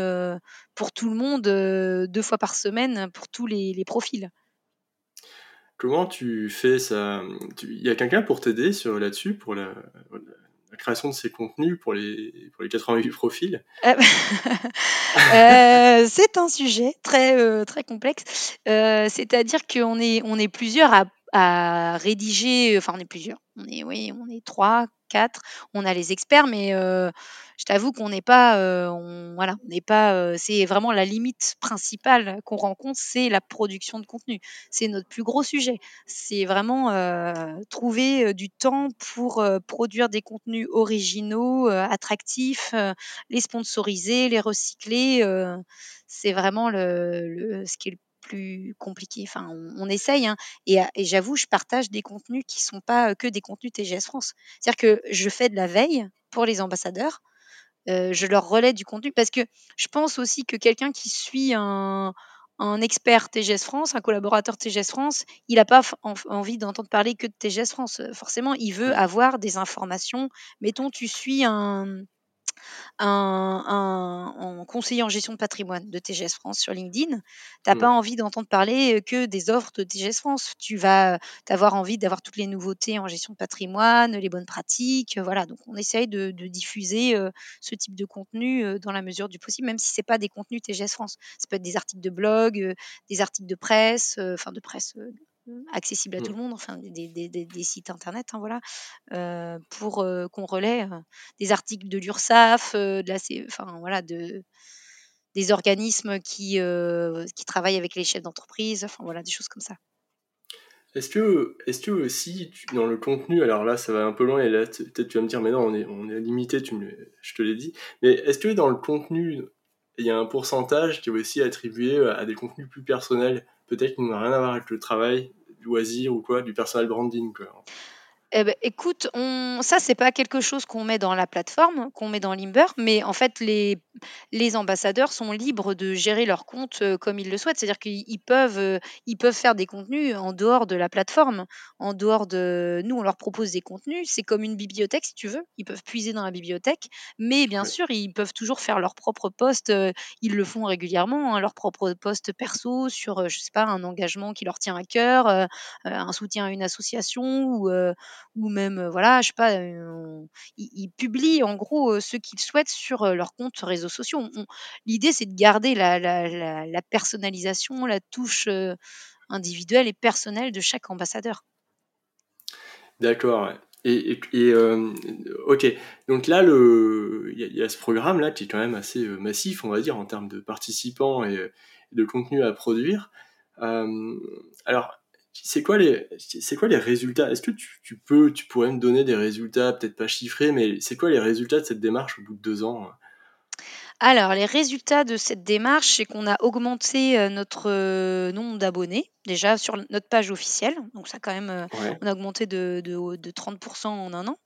pour tout le monde deux fois par semaine pour tous les profils comment tu fais ça? Il y a quelqu'un pour t'aider sur là-dessus, pour la, création de ces contenus, pour les, pour les 88 profils? Euh, <laughs> euh, C'est un sujet très, euh, très complexe. C'est-à-dire qu'on est, on est plusieurs à, à rédiger, enfin on est plusieurs, on est, oui, on est trois, on a les experts, mais je t'avoue qu'on n'est pas, on, voilà, on n'est pas, c'est vraiment la limite principale qu'on rencontre, c'est la production de contenu. C'est notre plus gros sujet. C'est vraiment trouver du temps pour produire des contenus originaux, attractifs, les sponsoriser, les recycler. c'est vraiment le, ce qui est le plus compliqué. Enfin, on, essaye, hein, et, j'avoue, je partage des contenus qui sont pas que des contenus TGS France. C'est-à-dire que je fais de la veille pour les ambassadeurs, je leur relais du contenu parce que je pense aussi que quelqu'un qui suit un, expert TGS France, un collaborateur TGS France, il n'a pas envie d'entendre parler que de TGS France. Forcément, il veut avoir des informations. Mettons, tu suis un, un, conseiller en gestion de patrimoine de TGS France sur LinkedIn, tu n'as pas mmh. envie d'entendre parler que des offres de TGS France. Tu vas avoir envie d'avoir toutes les nouveautés en gestion de patrimoine, les bonnes pratiques. Voilà, donc on essaye de, diffuser ce type de contenu dans la mesure du possible, même si ce n'est pas des contenus TGS France. Ça peut être des articles de blog, des articles de presse, enfin de presse accessible à tout mmh. le monde, enfin des, sites internet, hein, voilà, pour qu'on relaie des articles de l'URSSAF, de la, enfin voilà, de des organismes qui, qui travaillent avec les chefs d'entreprise, enfin voilà, des choses comme ça. Est-ce que, est-ce que aussi dans le contenu, alors là ça va un peu loin et là peut-être tu vas me dire mais non on est, on est limité, tu me, je te l'ai dit, mais est-ce que dans le contenu il y a un pourcentage qui est aussi attribué à des contenus plus personnels? Peut-être qu'il n'a rien à voir avec le travail, loisir ou quoi, du personal branding. Quoi. Eh ben, écoute, on... ça, c'est pas quelque chose qu'on met dans la plateforme, qu'on met dans Limber, mais en fait, les, les ambassadeurs sont libres de gérer leur compte euh, comme ils le souhaitent. C'est-à-dire qu'ils peuvent, euh, ils peuvent faire des contenus en dehors de la plateforme, en dehors de. Nous, on leur propose des contenus. C'est comme une bibliothèque, si tu veux. Ils peuvent puiser dans la bibliothèque, mais bien sûr, ils peuvent toujours faire leurs propres posts. Euh, ils le font régulièrement, hein, leurs propres posts perso sur, je sais pas, un engagement qui leur tient à cœur, un soutien à une association ou ou même, voilà, je sais pas, ils, publient en gros ce qu'ils souhaitent sur leurs comptes réseaux sociaux. L'idée, c'est de garder la, personnalisation, la touche individuelle et personnelle de chaque ambassadeur. D'accord. Et, ok, donc là, il y, a ce programme-là qui est quand même assez massif, on va dire, en termes de participants et, de contenu à produire. alors, c'est quoi les c'est quoi les résultats? Est-ce que tu, peux tu pourrais me donner des résultats peut-être pas chiffrés mais c'est quoi les résultats de cette démarche au bout de deux ans? Alors, les résultats de cette démarche, c'est qu'on a augmenté euh, notre euh, nombre d'abonnés, déjà sur notre page officielle. Donc, ça, quand même, euh, on a augmenté de, de, de 30% en un an.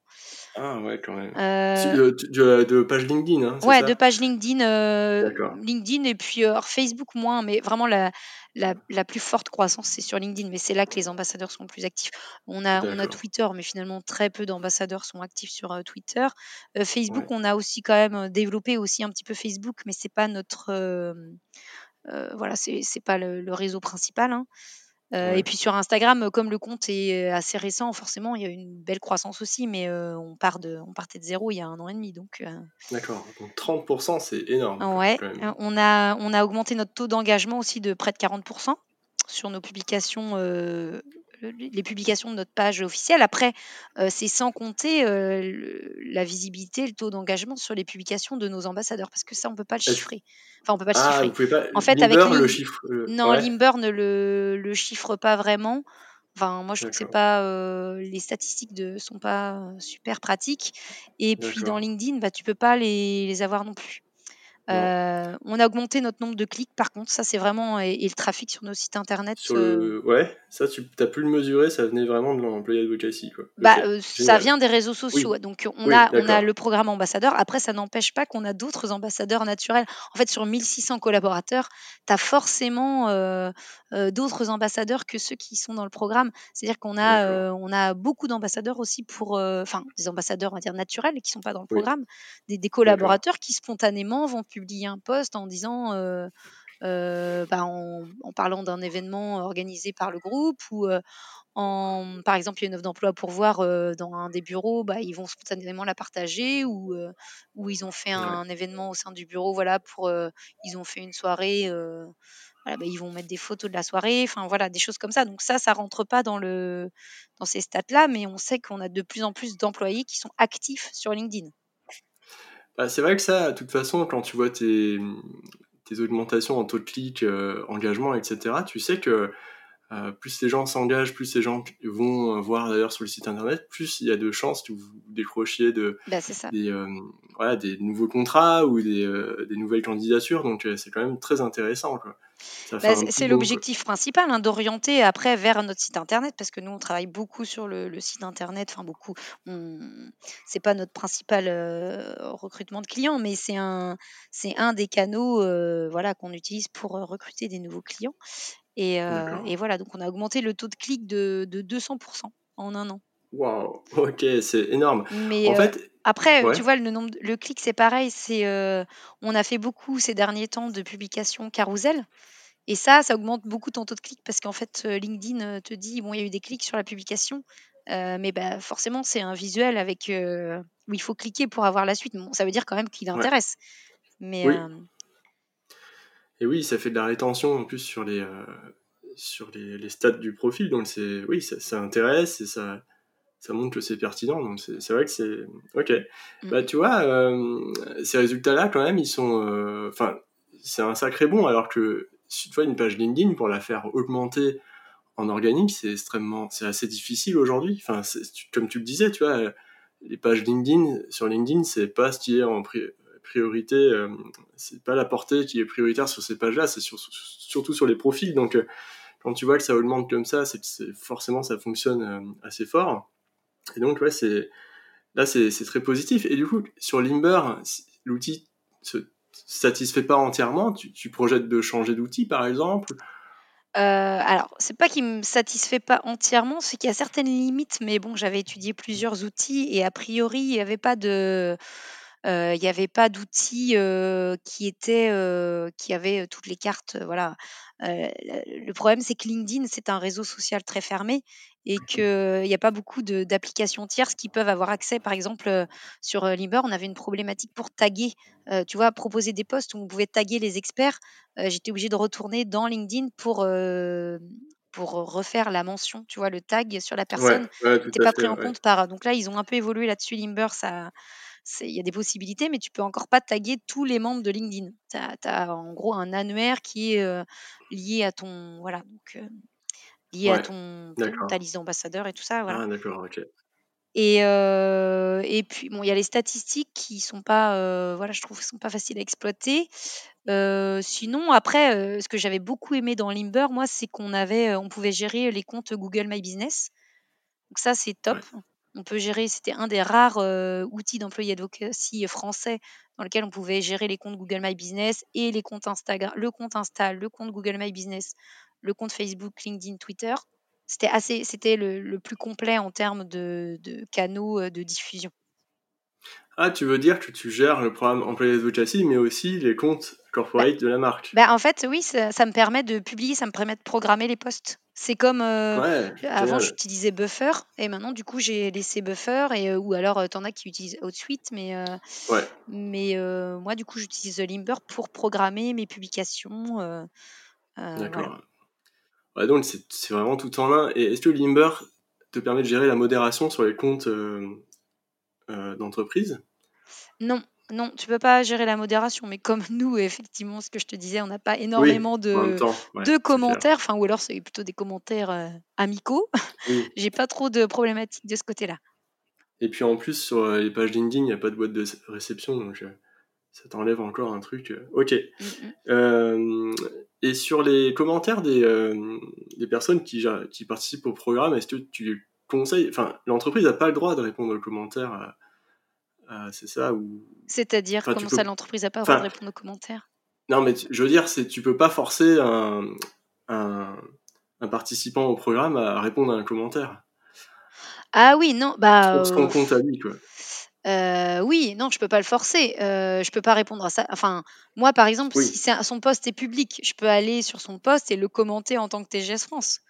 Ah ouais, quand même. Euh, de, page LinkedIn, hein, Ouais, de page LinkedIn, euh, LinkedIn et puis euh, Facebook moins, mais vraiment la, la, la plus forte croissance, c'est sur LinkedIn, mais c'est là que les ambassadeurs sont plus actifs. On a, on a Twitter, mais finalement très peu d'ambassadeurs sont actifs sur Twitter. Facebook, on a aussi quand même développé aussi un petit peu Facebook, mais c'est pas notre, voilà, c'est pas le, le réseau principal. Hein. Euh, et puis sur Instagram, comme le compte est assez récent, forcément, il y a une belle croissance aussi, mais on, part de, on partait de zéro il y a un an et demi. Donc, D'accord, donc 30%, c'est énorme. Ouais, on a, on a augmenté notre taux d'engagement aussi de près de 40% sur nos publications les publications de notre page officielle. Après, euh, c'est sans compter euh, la visibilité, le taux d'engagement sur les publications de nos ambassadeurs, parce que ça, on peut pas le chiffrer. Enfin, on peut pas le ah, chiffrer. En fait, avec le chiffre. Non, Limber ne le, le, chiffre pas vraiment. Enfin, moi, je trouve que c'est pas euh, les statistiques ne sont pas super pratiques. Et puis dans LinkedIn, bah, tu peux pas les, les avoir non plus. Euh, on a augmenté notre nombre de clics, par contre, ça c'est vraiment et, le trafic sur nos sites internet. Euh, ouais, ça tu as pu le mesurer, ça venait vraiment de l'employé advocacy quoi. Bah, euh, ça vient des réseaux sociaux, donc on a on a le programme ambassadeur. Après, ça n'empêche pas qu'on a d'autres ambassadeurs naturels. En fait, sur 1600 collaborateurs, tu as forcément d'autres ambassadeurs que ceux qui sont dans le programme. C'est-à-dire qu'on a on a beaucoup d'ambassadeurs aussi pour, enfin des ambassadeurs on va dire naturels qui sont pas dans le programme, des, des collaborateurs qui spontanément vont publier un post en disant bah, en, parlant d'un événement organisé par le groupe ou en, par exemple, il y a une offre d'emploi pour voir dans un des bureaux, bah, ils vont spontanément la partager ou, ou ils ont fait un, événement au sein du bureau, voilà, pour, ils ont fait une soirée, voilà, bah, ils vont mettre des photos de la soirée, enfin voilà, des choses comme ça. Donc ça, ça rentre pas dans le dans ces stats-là, mais on sait qu'on a de plus en plus d'employés qui sont actifs sur LinkedIn. Bah, c'est vrai que ça, de toute façon, quand tu vois tes, tes augmentations en taux de clic, engagement, etc., tu sais que euh, plus les gens s'engagent, plus les gens vont voir d'ailleurs sur le site internet, plus il y a de chances que vous décrochiez de, bah, Des, euh, voilà, des nouveaux contrats ou des, euh, des nouvelles candidatures. Donc c'est quand même très intéressant. Bah, c'est l'objectif principal hein, d'orienter après vers notre site internet parce que nous on travaille beaucoup sur le, site internet. Enfin beaucoup. C'est pas notre principal recrutement de clients, mais c'est un c'est un des canaux voilà qu'on utilise pour recruter des nouveaux clients. Euh, et, voilà, donc on a augmenté le taux de clic de, de 200% en un an. Waouh, ok, c'est énorme. Mais en euh, fait, après, tu vois, le nombre, le clic, c'est pareil. C'est, euh, on a fait beaucoup ces derniers temps de publications carousel. Et ça, ça augmente beaucoup ton taux de clic parce qu'en fait, LinkedIn te dit, bon, il y a eu des clics sur la publication, mais bah, forcément, c'est un visuel avec où il faut cliquer pour avoir la suite. Bon, ça veut dire quand même qu'il intéresse. Mais, et oui, ça fait de la rétention en plus sur les, euh, sur les, les, stats du profil. Donc c'est, oui, ça, ça, intéresse et ça, ça montre que c'est pertinent. Donc c'est, vrai que c'est. Ok. Mm. Bah, tu vois, euh, ces résultats-là, quand même, ils sont. Euh, enfin, c'est un sacré bon. Alors que, tu vois, une page LinkedIn, pour la faire augmenter en organique, c'est extrêmement. C'est assez difficile aujourd'hui. Enfin, comme tu le disais, tu vois, les pages LinkedIn, sur LinkedIn, c'est pas ce qui est en priorité, euh, c'est pas la portée qui est prioritaire sur ces pages-là, c'est surtout sur les profils. Donc, euh, quand tu vois que ça augmente comme ça, c'est forcément ça fonctionne euh, assez fort. Et donc, ouais, là, c'est très positif. Et du coup, sur Limber, l'outil se satisfait pas entièrement. Tu, projettes de changer d'outil, par exemple? Euh, alors, c'est pas qu'il me satisfait pas entièrement, c'est qu'il y a certaines limites, mais bon, j'avais étudié plusieurs outils et a priori, il n'y avait pas de, euh, il n'y avait pas d'outils euh, qui étaient euh, qui avaient toutes les cartes. voilà. le problème, c'est que LinkedIn, c'est un réseau social très fermé et qu'il n'y a pas beaucoup d'applications tierces qui peuvent avoir accès. Par exemple, sur Limber, on avait une problématique pour taguer, tu vois, proposer des posts où on pouvait taguer les experts. J'étais obligée de retourner dans LinkedIn pour, pour refaire la mention, tu vois, le tag sur la personne n'était pas pris en compte par. Donc là, ils ont un peu évolué là-dessus. Limber, ça, il y a des possibilités, mais tu peux encore pas taguer tous les membres de LinkedIn. Tu as, en gros un annuaire qui est euh, lié à ton voilà donc euh, lié à ton, ta liste d'ambassadeurs et tout ça. Voilà. Ah, d'accord, ok. Et, euh, et puis bon, il y a les statistiques qui sont pas voilà, je trouve sont pas faciles à exploiter. sinon, après, ce que j'avais beaucoup aimé dans Limber, moi, c'est qu'on avait, on pouvait gérer les comptes Google My Business. Donc ça, c'est top. On peut gérer, c'était un des rares outils d'employé advocacy français dans lequel on pouvait gérer les comptes Google My Business et les comptes Instagram, le compte Insta, le compte Google My Business, le compte Facebook, LinkedIn, Twitter. C'était assez, c'était le, plus complet en termes de, canaux de diffusion. Ah, tu veux dire que tu gères le programme employé advocacy, mais aussi les comptes corporate bah, de la marque. Bah, en fait, oui, ça, ça, me permet de publier, ça me permet de programmer les posts. C'est comme euh, avant j'utilisais Buffer et maintenant du coup j'ai laissé Buffer et euh, ou alors euh, t'en as qui utilisent OutSuite mais mais moi du coup j'utilise Limber pour programmer mes publications. D'accord. Donc c'est vraiment tout en un. Et est-ce que Limber te permet de gérer la modération sur les comptes d'entreprise? Non, non, tu peux pas gérer la modération, mais comme <laughs> nous, effectivement, ce que je te disais, on n'a pas énormément de, de commentaires, enfin, ou alors c'est plutôt des commentaires euh, amicaux. <laughs> J'ai pas trop de problématiques de ce côté-là. Et puis en plus, sur euh, les pages LinkedIn, il n'y a pas de boîte de réception, donc euh, ça t'enlève encore un truc. Ok. Mm, mm. et sur les commentaires des, des personnes qui, qui participent au programme, est-ce que tu conseilles. Enfin, l'entreprise n'a pas le droit de répondre aux commentaires c'est ça ou... C'est-à-dire, comment ça, l'entreprise n'a pas le droit de répondre aux commentaires? Non, mais je veux dire, tu peux pas forcer un, un, participant au programme à répondre à un commentaire. Ah oui, non, bah. Ce qu'on compte à lui, quoi. Euh, oui, non, je peux pas le forcer. Euh, je peux pas répondre à ça. Enfin, moi, par exemple, si son poste est public, je peux aller sur son poste et le commenter en tant que TGS France,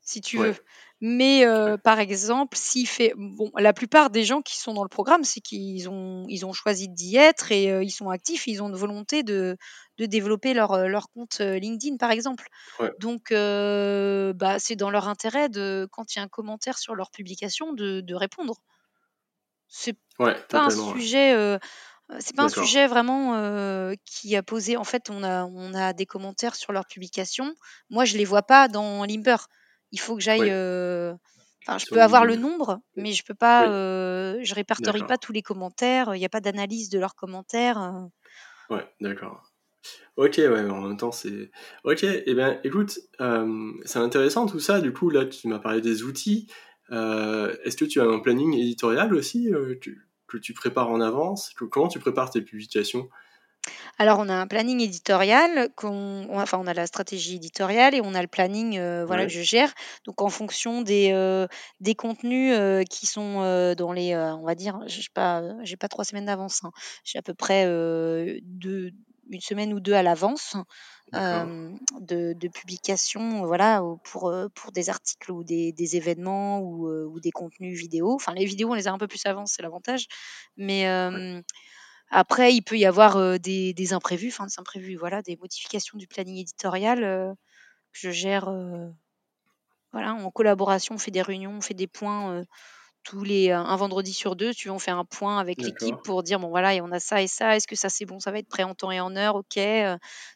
si tu veux. Mais euh, par exemple, s'il fait, bon, la plupart des gens qui sont dans le programme, c'est qu'ils ont, ils ont choisi d'y être et ils sont actifs, ils ont une volonté de, de développer leur, leur compte LinkedIn, par exemple. Donc, bah, c'est dans leur intérêt de, quand il y a un commentaire sur leur publication, de, de répondre. C'est pas un sujet, euh, c'est pas un sujet vraiment, euh, qui a posé en fait, on a on a des commentaires sur leurs publications. Moi, je les vois pas dans Limber. Il faut que j'aille, euh, enfin, je peux avoir le nombre, mais je peux pas, je répertorie pas tous les commentaires, il y a pas d'analyse de leurs commentaires, Ouais, d'accord. OK, ouais, en même temps, c'est OK et eh bien, écoute, c'est intéressant tout ça. Du coup, là, tu m'as parlé des outils. Euh, est-ce que tu as un planning éditorial aussi euh, que, tu prépares en avance Comment tu prépares tes publications? Alors, on a un planning éditorial, enfin, on a la stratégie éditoriale et on a le planning euh, voilà, que je gère. Donc, en fonction des, des contenus qui sont dans les, on va dire, je n'ai pas, j'ai pas trois semaines d'avance, hein. j'ai à peu près deux, une semaine ou deux à l'avance de, de publication voilà, pour, pour des articles ou des, des événements ou, ou, des contenus vidéo. Enfin, les vidéos, on les a un peu plus avant, c'est l'avantage. Mais après, il peut y avoir des, des imprévus, enfin des imprévus, voilà, des modifications du planning éditorial que je gère voilà, en collaboration. On fait des réunions, on fait des points tous les un vendredi sur deux, tu on fait un point avec l'équipe pour dire bon voilà, et on a ça et ça, est-ce que ça c'est bon, ça va être prêt en temps et en heure, ok.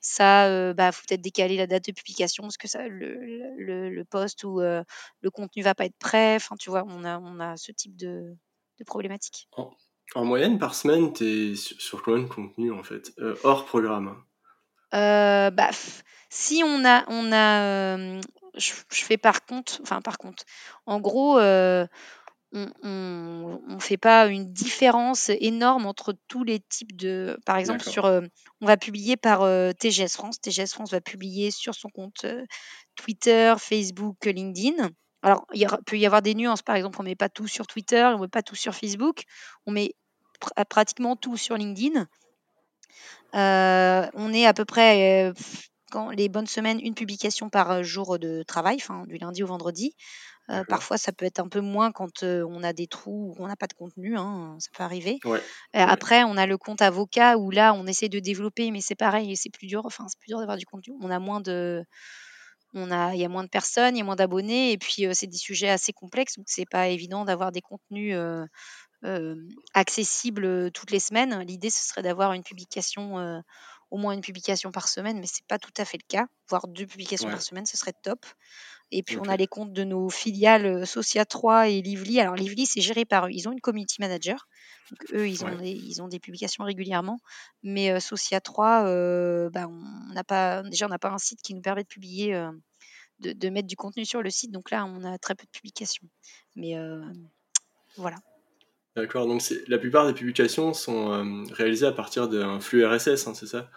ça, bah faut peut-être décaler la date de publication parce que ça le, le, le post ou le contenu va pas être prêt. Enfin, tu vois, on a on a ce type de, de problématique. En, moyenne par semaine, tu es sur, combien de contenu en fait, hors programme? Bah, si on a on a je, je, fais par contre, enfin par contre, en gros on ne fait pas une différence énorme entre tous les types de. Par exemple, sur, euh, on va publier par euh, TGS France. TGS France va publier sur son compte euh, Twitter, Facebook, LinkedIn. Alors, il peut y avoir des nuances. Par exemple, on ne met pas tout sur Twitter, on ne met pas tout sur Facebook. On met pratiquement tout sur LinkedIn. on est à peu près, quand les bonnes semaines, une publication par jour de travail, enfin, du lundi au vendredi parfois, ça peut être un peu moins quand on a des trous ou on n'a pas de contenu, hein, ça peut arriver. après, on a le compte avocat où là, on essaie de développer, mais c'est pareil, c'est plus dur. Enfin, c'est plus dur d'avoir du contenu. On a moins de, on a, il y a moins de personnes, il y a moins d'abonnés, et puis c'est des sujets assez complexes, donc c'est pas évident d'avoir des contenus accessibles toutes les semaines. L'idée, ce serait d'avoir une publication au moins une publication par semaine, mais c'est pas tout à fait le cas. Voire deux publications par semaine, ce serait top. Et puis, on a les comptes de nos filiales Socia 3 et Lively. Alors, Lively, c'est géré par eux. Ils ont une community manager. Donc, eux, ils ont, des, ils ont des publications régulièrement. Mais Socia 3, bah, on n'a pas, déjà, on n'a pas un site qui nous permet de publier, de, de, mettre du contenu sur le site. Donc là, on a très peu de publications. Mais voilà. D'accord, donc la plupart des publications sont réalisées à partir d'un flux RSS, hein, c'est ça?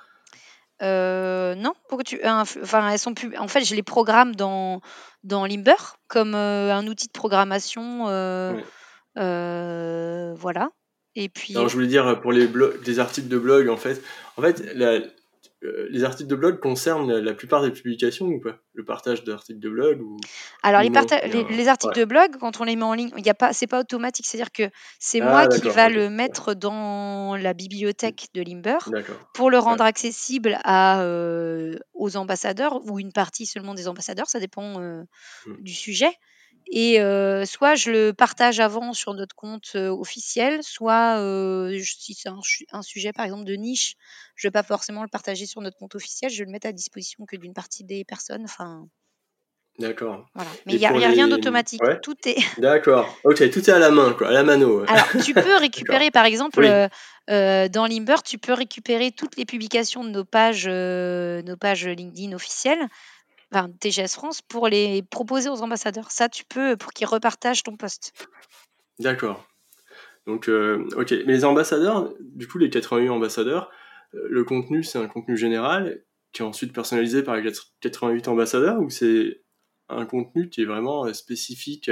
Euh, non, pourquoi tu enfin, elles sont en fait, je les programme dans dans Limber comme, euh, un outil de programmation, euh, voilà et puis, Non, je voulais dire pour les articles de blog, en fait. En fait, la euh, les articles de blog concernent la plupart des publications ou pas? Le partage d'articles de blog ou Alors les, les, articles de blog, quand on les met en ligne, y a pas, c'est pas automatique, c'est-à-dire que c'est moi ah, qui va le mettre dans la bibliothèque de Limber pour le rendre accessible à, euh, aux ambassadeurs ou une partie seulement des ambassadeurs, ça dépend euh, mmh. du sujet. Et soit je le partage avant sur notre compte officiel, soit si c'est un, sujet par exemple de niche, je ne vais pas forcément le partager sur notre compte officiel, je vais le mettre à disposition que d'une partie des personnes. Enfin, D'accord. Voilà. Mais il n'y a, rien d'automatique. Tout est. <laughs> D'accord. Ok, tout est à la main, quoi, à la mano. Alors, tu peux <laughs> récupérer, par exemple, dans Limber, tu peux récupérer toutes les publications de nos pages, nos pages LinkedIn officielles enfin, TGS France, pour les proposer aux ambassadeurs. Ça, tu peux pour qu'ils repartagent ton poste. D'accord. Donc, euh, ok. Mais les ambassadeurs, du coup, les 88 ambassadeurs, euh, le contenu, c'est un contenu général qui est ensuite personnalisé par les 88 ambassadeurs ou c'est un contenu qui est vraiment spécifique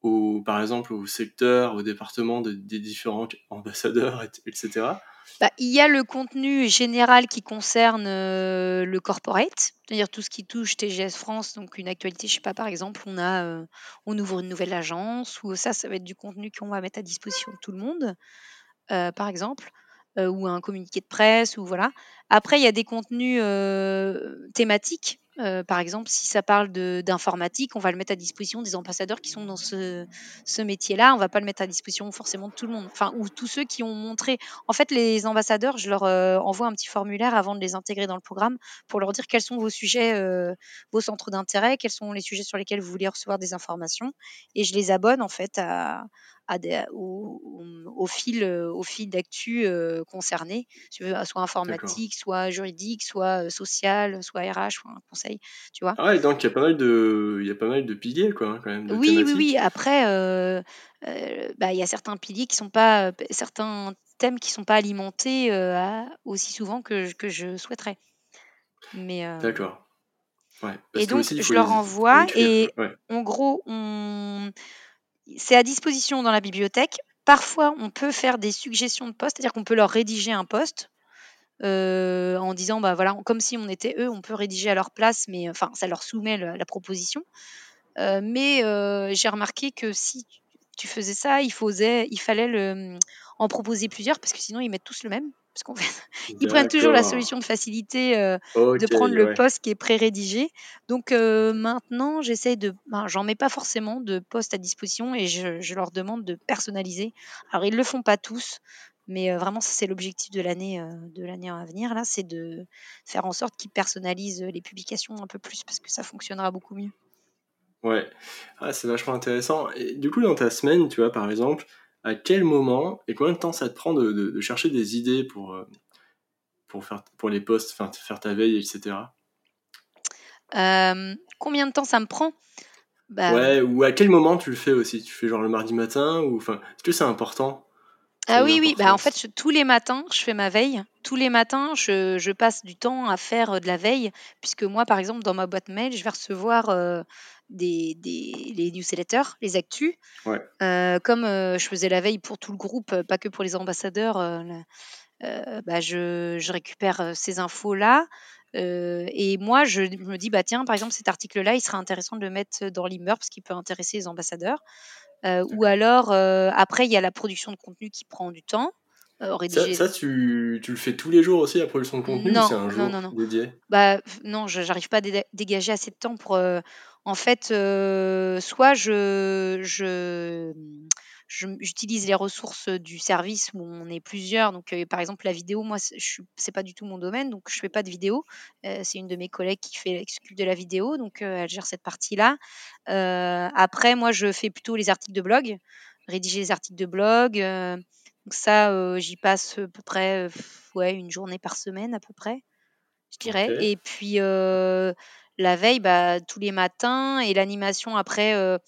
au, par exemple, au secteur, au département des différents ambassadeurs, etc. Bah, il y a le contenu général qui concerne le corporate, c'est-à-dire tout ce qui touche TGS France, donc une actualité, je sais pas, par exemple, on a, on ouvre une nouvelle agence, ou ça, ça va être du contenu qu'on va mettre à disposition de tout le monde, par exemple. Euh, ou un communiqué de presse, ou voilà. Après, il y a des contenus euh, thématiques. Euh, par exemple, si ça parle d'informatique, on va le mettre à disposition des ambassadeurs qui sont dans ce, métier-là. On va pas le mettre à disposition forcément de tout le monde. Enfin, ou tous ceux qui ont montré. En fait, les ambassadeurs, je leur envoie un petit formulaire avant de les intégrer dans le programme pour leur dire quels sont vos sujets, vos centres d'intérêt, quels sont les sujets sur lesquels vous voulez recevoir des informations. Et je les abonne en fait à, au, fil, au fil d'actu euh, concerné, soit informatique, soit juridique, soit euh, social, soit RH, soit un conseil, tu vois. Ah ouais, donc il y a pas mal de, il y a pas mal de piliers quoi, hein, quand même. oui, oui, oui. Après, euh, bah, il y a certains piliers qui sont pas, certains thèmes qui sont pas alimentés aussi souvent que, que je souhaiterais. Mais D'accord. Ouais, et donc, je leur envoie et en gros, on, c'est à disposition dans la bibliothèque. Parfois, on peut faire des suggestions de poste, c'est-à-dire qu'on peut leur rédiger un poste euh, en disant, bah voilà, comme si on était eux, on peut rédiger à leur place, mais enfin, ça leur soumet la proposition. Euh, mais euh, j'ai remarqué que si tu faisais ça, il, fallait en proposer plusieurs parce que sinon ils mettent tous le même parce qu'en fait, <laughs> ils prennent toujours la solution de facilité euh, de prendre le poste qui est pré-rédigé. Donc euh, maintenant, j'essaie de, ben, j'en mets pas forcément de poste à disposition et je, leur demande de personnaliser. Alors ils le font pas tous, mais euh, vraiment c'est l'objectif de l'année de l'année à venir là, c'est de faire en sorte qu'ils personnalisent les publications un peu plus parce que ça fonctionnera beaucoup mieux. Ouais, ah, c'est vachement intéressant. Et du coup, dans ta semaine, tu vois, par exemple, à quel moment et combien de temps ça te prend de, chercher des idées pour, euh, pour, faire, pour les posts, faire, faire ta veille, etc. Euh, combien de temps ça me prend? Bah, Ouais, ou à quel moment tu le fais aussi? Tu fais genre le mardi matin ou enfin, Est-ce que c'est important? Ah oui, oui, bah en fait, tous les matins, je fais ma veille. Tous les matins, je, je, passe du temps à faire euh, de la veille, puisque moi, par exemple, dans ma boîte mail, je vais recevoir des, des, les newsletters, les actus. Euh, comme euh, je faisais la veille pour tout le groupe, euh, pas que pour les ambassadeurs, bah, je, je, récupère ces infos-là. et moi, je me dis, bah tiens, par exemple, cet article-là, il serait intéressant de le mettre dans Limber parce qu'il peut intéresser les ambassadeurs. ou alors, après, il y a la production de contenu qui prend du temps. Ça, ça tu, tu, le fais tous les jours aussi, la production de contenu Non, c'est un jour non, non, dédié? Bah, Non, je n'arrive pas à dégager assez de temps pour, en fait, euh, soit je, j'utilise les ressources du service où on est plusieurs. Donc, euh, par exemple, la vidéo, moi, ce n'est pas du tout mon domaine, donc je fais pas de vidéo. Euh, c'est une de mes collègues qui fait de la vidéo, donc elle gère cette partie-là. après, moi, je fais plutôt les articles de blog, rédiger les articles de blog. donc ça, j'y passe à peu près, ouais, une journée par semaine à peu près, je dirais. Et puis la veille, bah, tous les matins et l'animation après, euh,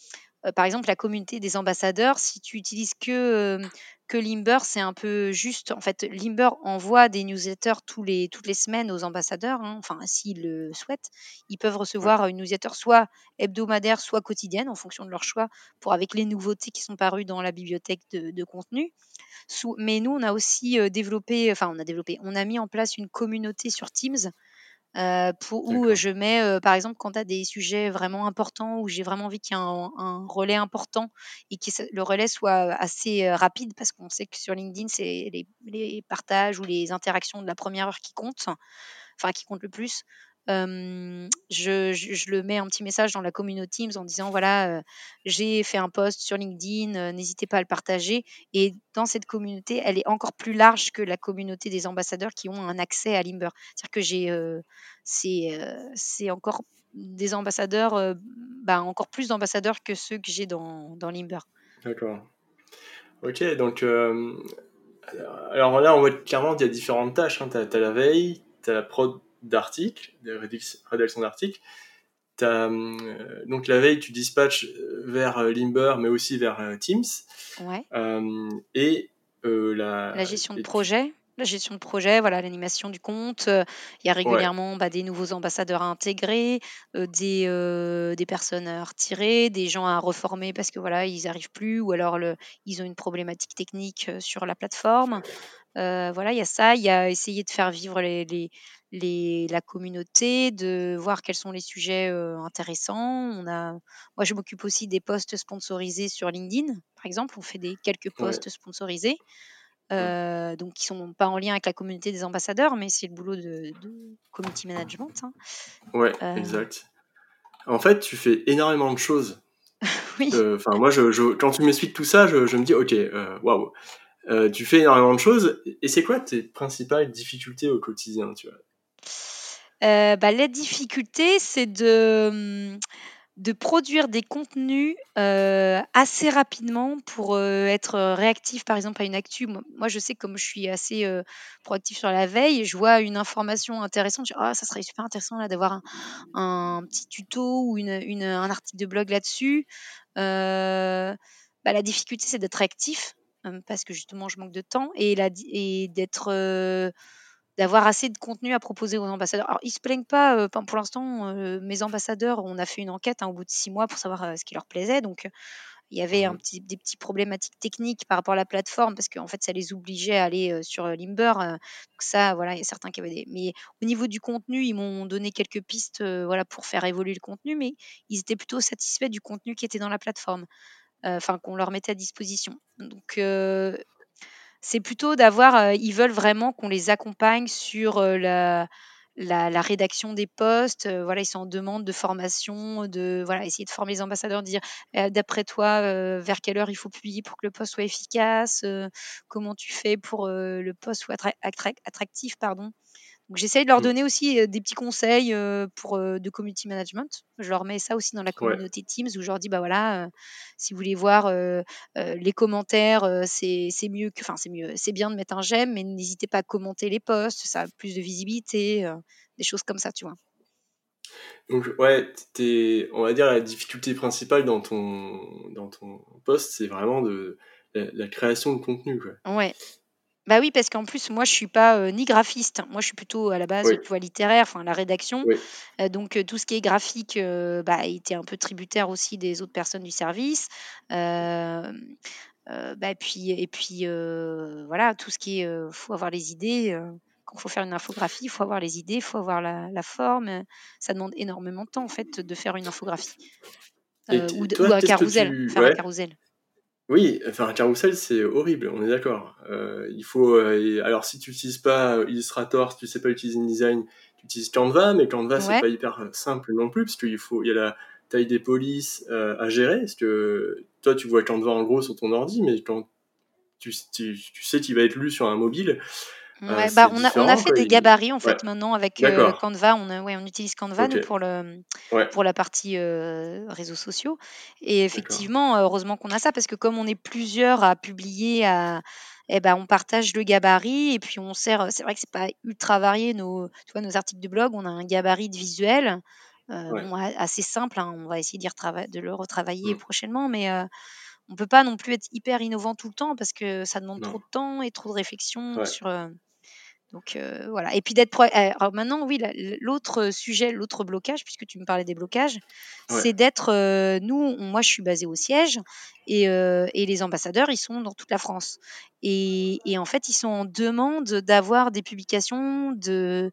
euh, par exemple, la communauté des ambassadeurs, si tu utilises que, que Limber, c'est un peu juste. En fait, Limber envoie des newsletters tous les, toutes les semaines aux ambassadeurs, hein, enfin, s'ils le souhaitent. Ils peuvent recevoir une newsletter soit hebdomadaire, soit quotidienne, en fonction de leur choix, pour avec les nouveautés qui sont parues dans la bibliothèque de, contenu. mais nous, on a aussi développé, enfin, on a développé, on a mis en place une communauté sur Teams euh, pour, où je mets, euh, par exemple, quand tu as des sujets vraiment importants, où j'ai vraiment envie qu'il y ait un, relais important et que le relais soit assez euh, rapide, parce qu'on sait que sur LinkedIn, c'est les, les, partages ou les interactions de la première heure qui comptent, enfin qui comptent le plus je, le mets un petit message dans la communauté Teams en disant voilà, j'ai fait un post sur LinkedIn, n'hésitez pas à le partager. Et dans cette communauté, elle est encore plus large que la communauté des ambassadeurs qui ont un accès à Limber. C'est-à-dire que j'ai, c'est, encore des ambassadeurs, bah, encore plus d'ambassadeurs que ceux que j'ai dans, dans Limber. D'accord. Ok, donc alors là, on voit clairement qu'il y a différentes tâches. Hein. Tu as, la veille, tu as la prod d'articles, de rédaction d'articles. Euh, donc la veille, tu dispatches euh, vers euh, Limber, mais aussi vers Teams. Ouais. et la, la gestion de projet. la gestion de projet, voilà, l'animation du compte. il y a régulièrement bah, des nouveaux ambassadeurs à intégrer, des, des personnes à retirer, des gens à reformer parce que voilà, ils n'arrivent plus ou alors le, ils ont une problématique technique sur la plateforme. voilà, il y a ça. Il y a essayer de faire vivre les, les, la communauté, de voir quels sont les sujets intéressants. On a, moi, je m'occupe aussi des posts sponsorisés sur LinkedIn, par exemple. On fait des quelques posts sponsorisés. Mmh. donc qui sont pas en lien avec la communauté des ambassadeurs, mais c'est le boulot de, community management. Hein. Ouais, exact. En fait, tu fais énormément de choses. <laughs> oui. Enfin, moi, je, quand tu m'expliques tout ça, je, me dis, ok, waouh, tu fais énormément de choses. Et c'est quoi tes principales difficultés au quotidien, tu vois? Euh, bah, la difficulté, c'est de, hum, produire des contenus euh, assez rapidement pour euh, être réactif, par exemple, à une actu. Moi, je sais, comme je suis assez proactif sur la veille, je vois une information intéressante, je dis, «Ah, ça serait super intéressant là, d'avoir un, petit tuto ou un article de blog là-dessus. bah, la difficulté, c'est d'être réactif parce que justement, je manque de temps et d'être d'avoir assez de contenu à proposer aux ambassadeurs. Alors, ils se plaignent pas, euh, pour l'instant, euh, mes ambassadeurs, on a fait une enquête hein, au bout de six mois pour savoir euh, ce qui leur plaisait. Donc, il y avait un mmh petit, des petites problématiques techniques par rapport à la plateforme parce qu'en fait, ça les obligeait à aller sur Limber. donc ça, voilà, il y a certains qui avaient des. Mais au niveau du contenu, ils m'ont donné quelques pistes, voilà, pour faire évoluer le contenu, mais ils étaient plutôt satisfaits du contenu qui était dans la plateforme, enfin qu'on leur mettait à disposition. Donc c'est plutôt d'avoir, ils veulent vraiment qu'on les accompagne sur la, la, rédaction des postes. voilà, ils sont en demande de formation, de voilà, essayer de former les ambassadeurs, de dire «Eh, d'après toi, vers quelle heure il faut publier pour que le poste soit efficace, comment tu fais pour le poste soit attractif, pardon. Donc j'essaye de leur mmh. donner aussi des petits conseils pour de community management. Je leur mets ça aussi dans la communauté Teams où je leur dis bah voilà, si vous voulez voir les commentaires, c'est mieux que, enfin c'est mieux, c'est bien de mettre un j'aime, mais n'hésitez pas à commenter les posts, ça a plus de visibilité, des choses comme ça, tu vois. Donc ouais, on va dire la difficulté principale dans ton dans ton poste, c'est vraiment de la, création de contenu quoi. Ouais. Bah oui, parce qu'en plus, moi, je suis pas ni graphiste. Moi, je suis plutôt à la base, tu vois, littéraire, enfin la rédaction. donc, tout ce qui est graphique, bah, était un peu tributaire aussi des autres personnes du service. bah, puis, et puis, voilà, tout ce qui est, faut avoir les idées. quand il faut faire une infographie, il faut avoir les idées, il faut avoir la, forme. Ça demande énormément de temps, en fait, de faire une infographie. ou, un carousel, faire un carousel. Oui, faire un carrousel, c'est horrible, on est d'accord. Euh, il faut, euh, alors si tu n'utilises pas Illustrator, si tu sais pas utiliser InDesign, tu utilises Canva, mais Canva c'est pas hyper simple non plus parce qu'il faut, il y a la taille des polices euh, à gérer. Parce que toi, tu vois Canva en gros sur ton ordi, mais quand tu, tu, tu sais qu'il va être lu sur un mobile, euh, bah, on, a, on, a, fait des gabarits en fait maintenant avec euh, Canva. On, ouais, on utilise Canva pour, le, pour la partie euh, réseaux sociaux. Et effectivement, heureusement qu'on a ça parce que comme on est plusieurs à publier, à, eh ben, on partage le gabarit et puis on sert. C'est vrai que c'est pas ultra varié nos, tu vois, nos articles de blog. On a un gabarit de visuel assez simple. Hein. on va essayer de le retravailler mmh. prochainement, mais on peut pas non plus être hyper innovant tout le temps parce que ça demande trop de temps et trop de réflexion sur donc voilà. Et puis d'être. Eh, alors maintenant, oui, l'autre sujet, l'autre blocage, puisque tu me parlais des blocages, c'est d'être. nous, moi, je suis basée au siège et, et, les ambassadeurs, ils sont dans toute la France. Et, et en fait, ils sont en demande d'avoir des publications de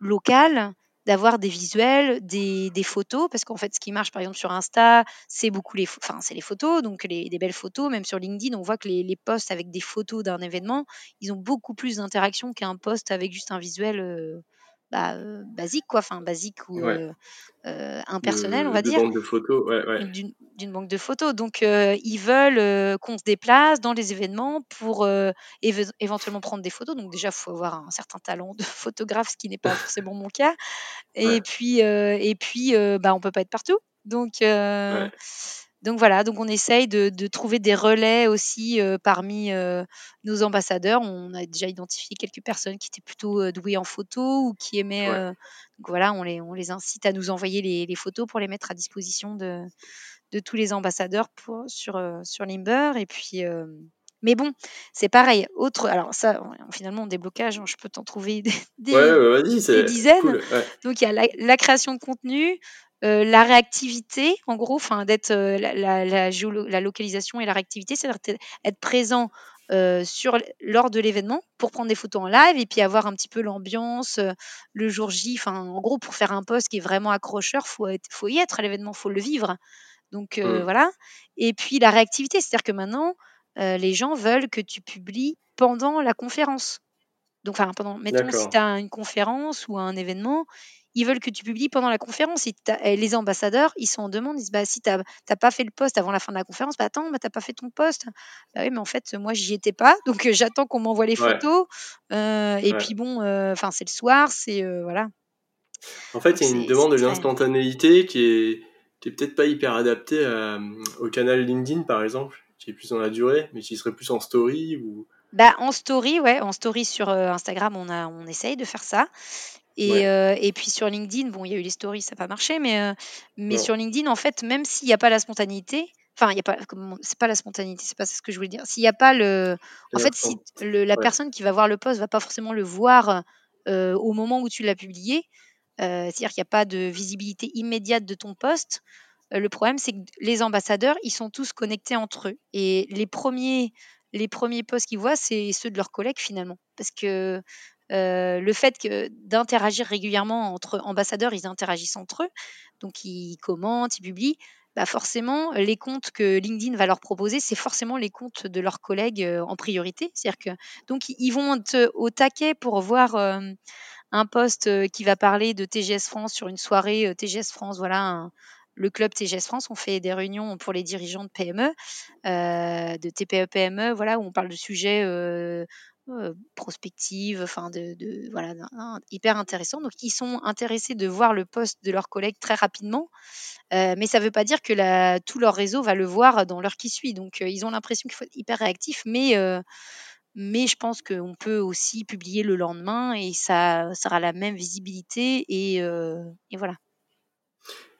locales d'avoir des visuels, des, photos, parce qu'en fait, ce qui marche par exemple sur Insta, c'est beaucoup les, enfin, c'est les photos, donc les, des belles photos. Même sur LinkedIn, on voit que les, posts avec des photos d'un événement, ils ont beaucoup plus d'interaction qu'un post avec juste un visuel. Euh, bah, euh, basique, quoi, enfin basique ou euh, euh, impersonnel, on va dire. D'une banque de photos, ouais, ouais. D'une banque de photos. Donc, ils veulent qu'on se déplace dans les événements pour éventuellement prendre des photos. Donc, déjà, il faut avoir un certain talent de <laughs> photographe, ce qui n'est pas <laughs> forcément mon cas. Et puis, et puis bah, on peut pas être partout. Donc, donc voilà, donc on essaye de, trouver des relais aussi euh, parmi euh, nos ambassadeurs. On a déjà identifié quelques personnes qui étaient plutôt euh, douées en photo ou qui aimaient. donc voilà, on les, on les incite à nous envoyer les, photos pour les mettre à disposition de, de tous les ambassadeurs pour, sur, sur Limber. Et puis, Mais bon, c'est pareil. Autre, alors ça, finalement, déblocage, hein, je peux t'en trouver <laughs> des, dizaines. Donc il y a la, création de contenu, euh, la réactivité, en gros, enfin d'être euh, la, la, localisation et la réactivité, c'est-à-dire être présent euh, sur, lors de l'événement pour prendre des photos en live et puis avoir un petit peu l'ambiance le jour J. Enfin, en gros, pour faire un post qui est vraiment accrocheur, faut faut y être à l'événement, faut le vivre. Donc mmh. voilà. Et puis la réactivité, c'est-à-dire que maintenant, les gens veulent que tu publies pendant la conférence. Donc, enfin, pendant, mettons, si tu as une conférence ou un événement, ils veulent que tu publies pendant la conférence. Et les ambassadeurs, ils sont en demande, ils disent bah, si tu n'as pas fait le poste avant la fin de la conférence, bah, attends, bah, tu n'as pas fait ton poste. Bah oui, mais en fait, moi, j'y étais pas, <laughs> donc j'attends qu'on m'envoie les photos. et puis bon, enfin, c'est le soir, c'est. voilà. En fait, il y a une demande de l'instantanéité qui est, qui est peut-être pas hyper adaptée au canal LinkedIn, par exemple, qui est plus dans la durée, mais qui serait plus en story ou. Bah, en story, ouais, en story sur Instagram, on, a, on essaye de faire ça. Euh, et, puis sur LinkedIn, bon, il y a eu les stories, ça n'a pas marché, mais, euh, mais sur LinkedIn, en fait, même s'il n'y a pas la spontanéité, enfin, il y a pas, c'est pas la spontanéité, c'est pas ce que je voulais dire. S'il n'y a pas le, en fait, si la personne qui va voir le post va pas forcément le voir euh, au moment où tu l'as publié, c'est-à-dire qu'il n'y a pas de visibilité immédiate de ton post. le problème, c'est que les ambassadeurs, ils sont tous connectés entre eux, et les premiers les premiers posts qu'ils voient, c'est ceux de leurs collègues finalement. Parce que euh, le fait que d'interagir régulièrement entre ambassadeurs, ils interagissent entre eux, donc ils commentent, ils publient. Bah forcément, les comptes que LinkedIn va leur proposer, c'est forcément les comptes de leurs collègues euh, en priorité. C'est-à-dire que donc ils vont au taquet pour voir euh, un poste qui va parler de TGS France sur une soirée TGS France. Voilà, le club TGS France, on fait des réunions pour les dirigeants de PME, de TPE-PME, voilà, où on parle de sujets prospective, enfin de, voilà, hyper intéressant. Donc ils sont intéressés de voir le poste de leurs collègues très rapidement, euh, mais ça ne veut pas dire que tout leur réseau va le voir dans l'heure qui suit. Donc euh, ils ont l'impression qu'il faut être hyper réactif, mais mais je pense qu'on peut aussi publier le lendemain et ça, ça aura la même visibilité et, et voilà.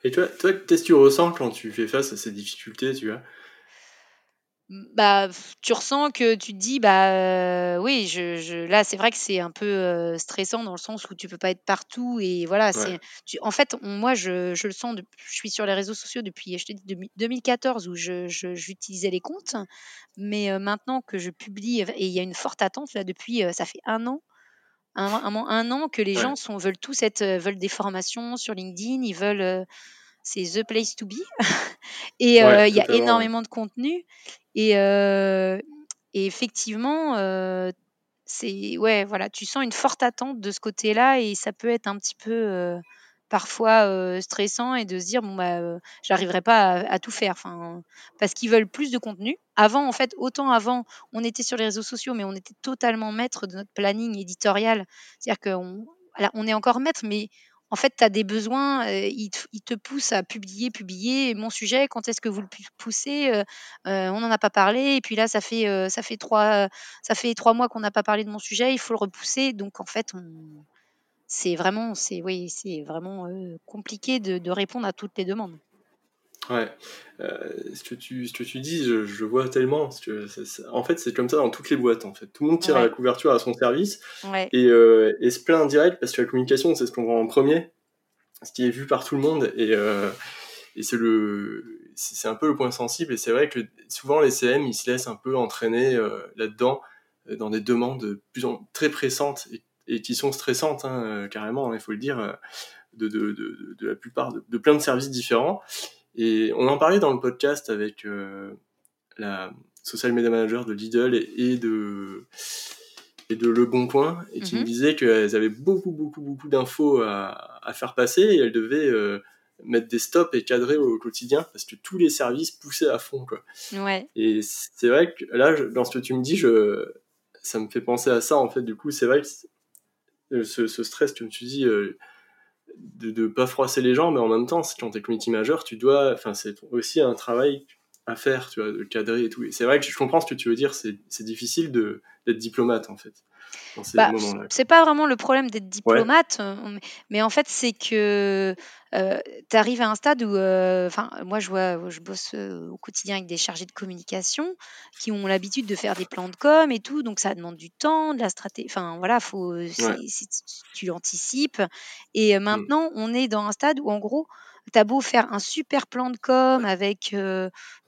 Et toi, toi qu'est-ce que tu ressens quand tu fais face à ces difficultés, tu vois? Bah, tu ressens que tu te dis, bah, euh, oui, je je là, c'est vrai que c'est un peu, euh, stressant dans le sens où tu peux pas être partout et voilà, c'est tu en fait, moi, je je le sens je suis sur les réseaux sociaux depuis, je te dis, 2014 où je j'utilisais les comptes, mais euh, maintenant que je publie et il y a une forte attente là depuis, ça fait un an, un un an que les gens sont veulent tous être, veulent des formations sur LinkedIn, ils veulent, c'est the place to be. <laughs> Et il y a énormément de contenu et, effectivement, c'est ouais, voilà, tu sens une forte attente de ce côté-là et ça peut être un petit peu parfois stressant et de se dire bon bah j'arriverai pas à, tout faire. Enfin parce qu'ils veulent plus de contenu. Avant en fait autant avant on était sur les réseaux sociaux mais on était totalement maître de notre planning éditorial. C'est-à-dire qu'on on est encore maître mais en fait, tu as des besoins, ils, te, poussent à publier, publier mon sujet, quand est-ce que vous le poussez On n'en a pas parlé, et puis là, ça fait, ça fait, trois, ça fait trois mois qu'on n'a pas parlé de mon sujet, il faut le repousser. Donc, en fait, c'est vraiment, c'est, oui, c'est vraiment compliqué de, répondre à toutes les demandes. Ouais, ce, que tu, ce que tu dis, je, vois tellement. en fait, c'est comme ça dans toutes les boîtes. En fait, tout le monde tire à la couverture à son service et, et, se plaint direct parce que la communication, c'est ce qu'on voit en premier, ce qui est vu par tout le monde et, et c'est le, c'est un peu le point sensible. Et c'est vrai que souvent les CM, ils se laissent un peu entraîner là-dedans dans des demandes plus en, très pressantes et, qui sont stressantes hein, carrément. Hein, il faut le dire. De, de, de, de, la plupart de, plein de services différents et on en parlait dans le podcast avec euh, la social media manager de Lidl et, de et de Le Bon Coin, et qui me mhm. disait qu'elles avaient beaucoup, beaucoup, beaucoup d'infos à, à, faire passer, et elles devaient euh, mettre des stops et cadrer au quotidien, parce que tous les services poussaient à fond. Quoi. Ouais. Et c'est vrai que là, dans ce que tu me dis, je, ça me fait penser à ça, en fait, du coup, c'est vrai que ce, ce, stress, tu me dis, euh, de ne pas froisser les gens, mais en même temps, quand tu es community majeur, tu dois, enfin, c'est aussi un travail à faire, tu vois, de cadrer et tout. Et c'est vrai que je comprends ce que tu veux dire, c'est difficile d'être diplomate, en fait. Bah, c'est pas vraiment le problème d'être diplomate, mais en fait, c'est que, tu arrives à un stade où, enfin, moi, je vois je bosse, au quotidien avec des chargés de communication qui ont l'habitude de faire des plans de com et tout, donc ça demande du temps, de la stratégie. enfin, voilà, faut tu anticipes et Mmh. maintenant, on est dans un stade où, en gros, tu as beau faire un super plan de com avec,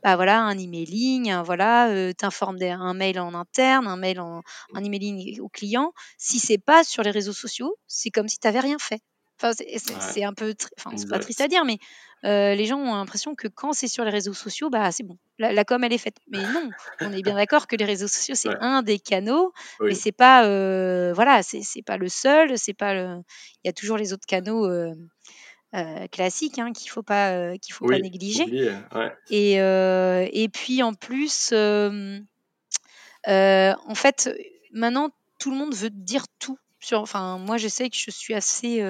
bah, voilà, un emailing, un voilà, heu, tu un mail en interne, un mail en un emailing au client. Si c'est pas sur les réseaux sociaux, c'est comme si tu avais rien fait. Enfin, c'est un peu enfin, c'est pas triste à dire, mais les gens ont l'impression que quand c'est sur les réseaux sociaux, bah, c'est bon, la com, elle est faite. Mais non, on est bien <laughs> d'accord que les réseaux sociaux, c'est un des canaux, mais c'est pas, voilà, c'est pas le seul, c'est pas le il y a toujours les autres canaux, euh, classique hein, qu'il faut pas euh, qu'il faut pas négliger. Et, euh, et puis en plus, en fait, maintenant tout le monde veut dire tout. Sur, enfin, moi, je sais que je suis assez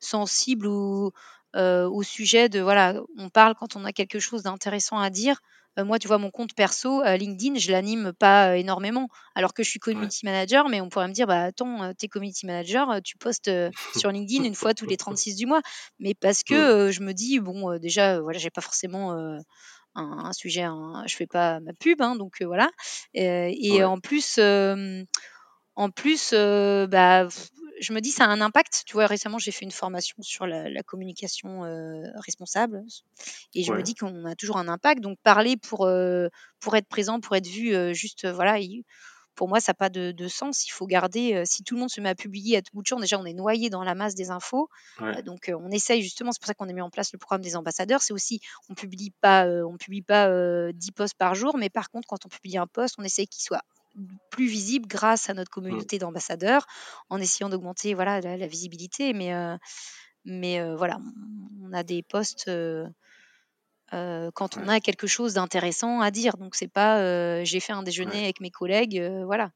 sensible au, au sujet de voilà, on parle quand on a quelque chose d'intéressant à dire. Euh, moi, tu vois, mon compte perso, euh, LinkedIn, je l'anime pas euh, énormément, alors que je suis community manager, mais on pourrait me dire, bah attends, tu es community manager, tu postes <laughs> sur LinkedIn une fois tous les 36 du mois. Mais parce que je me dis, bon, déjà, voilà, j'ai pas forcément un, sujet, je fais pas ma pub, hein, donc voilà. et en plus, en plus, bah, je me dis ça a un impact. Tu vois, récemment, j'ai fait une formation sur la, communication responsable et je me dis qu'on a toujours un impact. Donc, parler pour, pour être présent, pour être vu, juste, voilà, pour moi, ça n'a pas de, sens. Il faut garder, si tout le monde se met à publier à tout bout de champ, déjà, on est noyé dans la masse des infos. donc, on essaye justement, c'est pour ça qu'on a mis en place le programme des ambassadeurs. C'est aussi, on publie pas, on publie pas 10 posts par jour, mais par contre, quand on publie un post, on essaye qu'il soit plus visible grâce à notre mmh. communauté d'ambassadeurs, en essayant d'augmenter voilà, la, visibilité. Mais, euh, mais euh, voilà, on a des postes euh, quand on a quelque chose d'intéressant à dire. Donc, c'est pas j'ai fait un déjeuner avec mes collègues, voilà.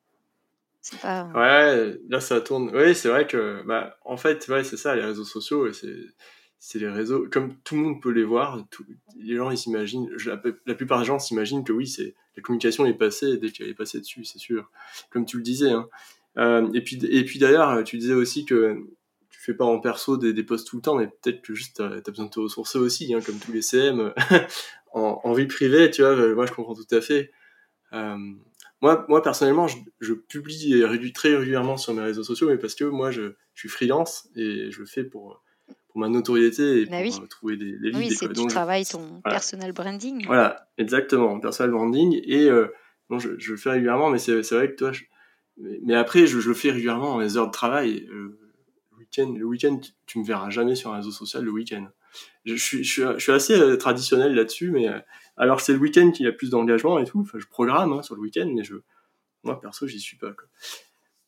Pas... Ouais, là ça tourne. Oui, c'est vrai que, bah, en fait, ouais, c'est ça, les réseaux sociaux, c'est c'est les réseaux, comme tout le monde peut les voir, les gens ils s'imaginent, la, plupart des gens s'imaginent que oui, c'est la communication est passée dès qu'elle est passée dessus, c'est sûr, comme tu le disais. Hein. Euh, et puis, et puis d'ailleurs, tu disais aussi que tu fais pas en perso des, posts tout le temps, mais peut-être que juste tu as, besoin de te ressourcer aussi, hein, comme tous les CM, <laughs> en, vie privée, tu vois, moi je comprends tout à fait. Euh, moi, moi personnellement, je, publie très régulièrement sur mes réseaux sociaux, mais parce que moi je, je suis freelance et je le fais pour pour ma notoriété et bah pour euh, trouver des, des Oui, c'est tu travailles ton personal branding. Voilà, exactement, personal branding. Et euh, je, je, le fais régulièrement, mais c'est vrai que toi, mais après, je, je, le fais régulièrement dans les heures de travail. Euh, le week-end, le week-end, tu, me verras jamais sur un réseau social le week-end. Je, suis, je, suis, assez traditionnel là-dessus, mais alors c'est le week-end qu'il y a plus d'engagement et tout. Enfin, je programme hein, sur le week-end, mais je, moi perso, j'y suis pas. Quoi.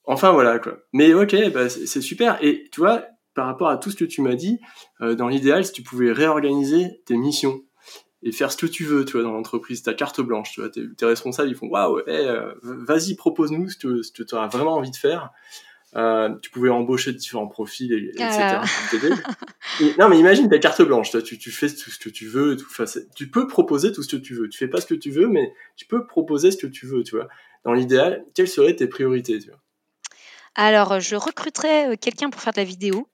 Enfin voilà quoi. Mais ok, bah, c'est super. Et tu vois, par rapport à tout ce que tu m'as dit, euh, dans l'idéal, si tu pouvais réorganiser tes missions et faire ce que tu veux, tu vois, dans l'entreprise, ta carte blanche, tu vois, tes, responsables, ils font waouh, euh, vas-y, propose-nous ce que, tu auras vraiment envie de faire. Euh, tu pouvais embaucher différents profils, etc. Ah. non, mais imagine ta carte blanche, tu, tu fais tout ce que tu veux, tout, tu peux proposer tout ce que tu veux. Tu fais pas ce que tu veux, mais tu peux proposer ce que tu veux, tu vois. Dans l'idéal, quelles seraient tes priorités, tu vois? Alors, je recruterais quelqu'un pour faire de la vidéo.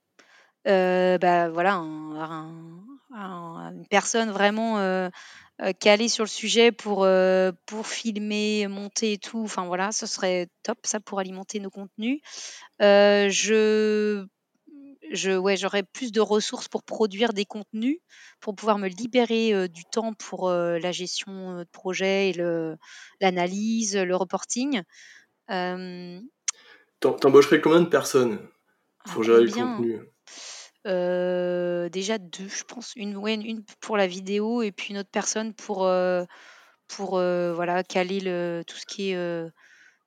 Euh, bah, voilà, une personne vraiment, euh, euh, calée sur le sujet pour, pour filmer, monter et tout, enfin voilà, ce serait top ça pour alimenter nos contenus. je je ouais, j'aurais plus de ressources pour produire des contenus, pour pouvoir me libérer, du temps pour, la gestion, de projet et le l'analyse, le reporting. t'embaucherais combien de personnes pour gérer le contenu? Déjà deux, je pense. Une, une pour la vidéo et puis une autre personne pour, pour voilà, caler le, tout ce qui est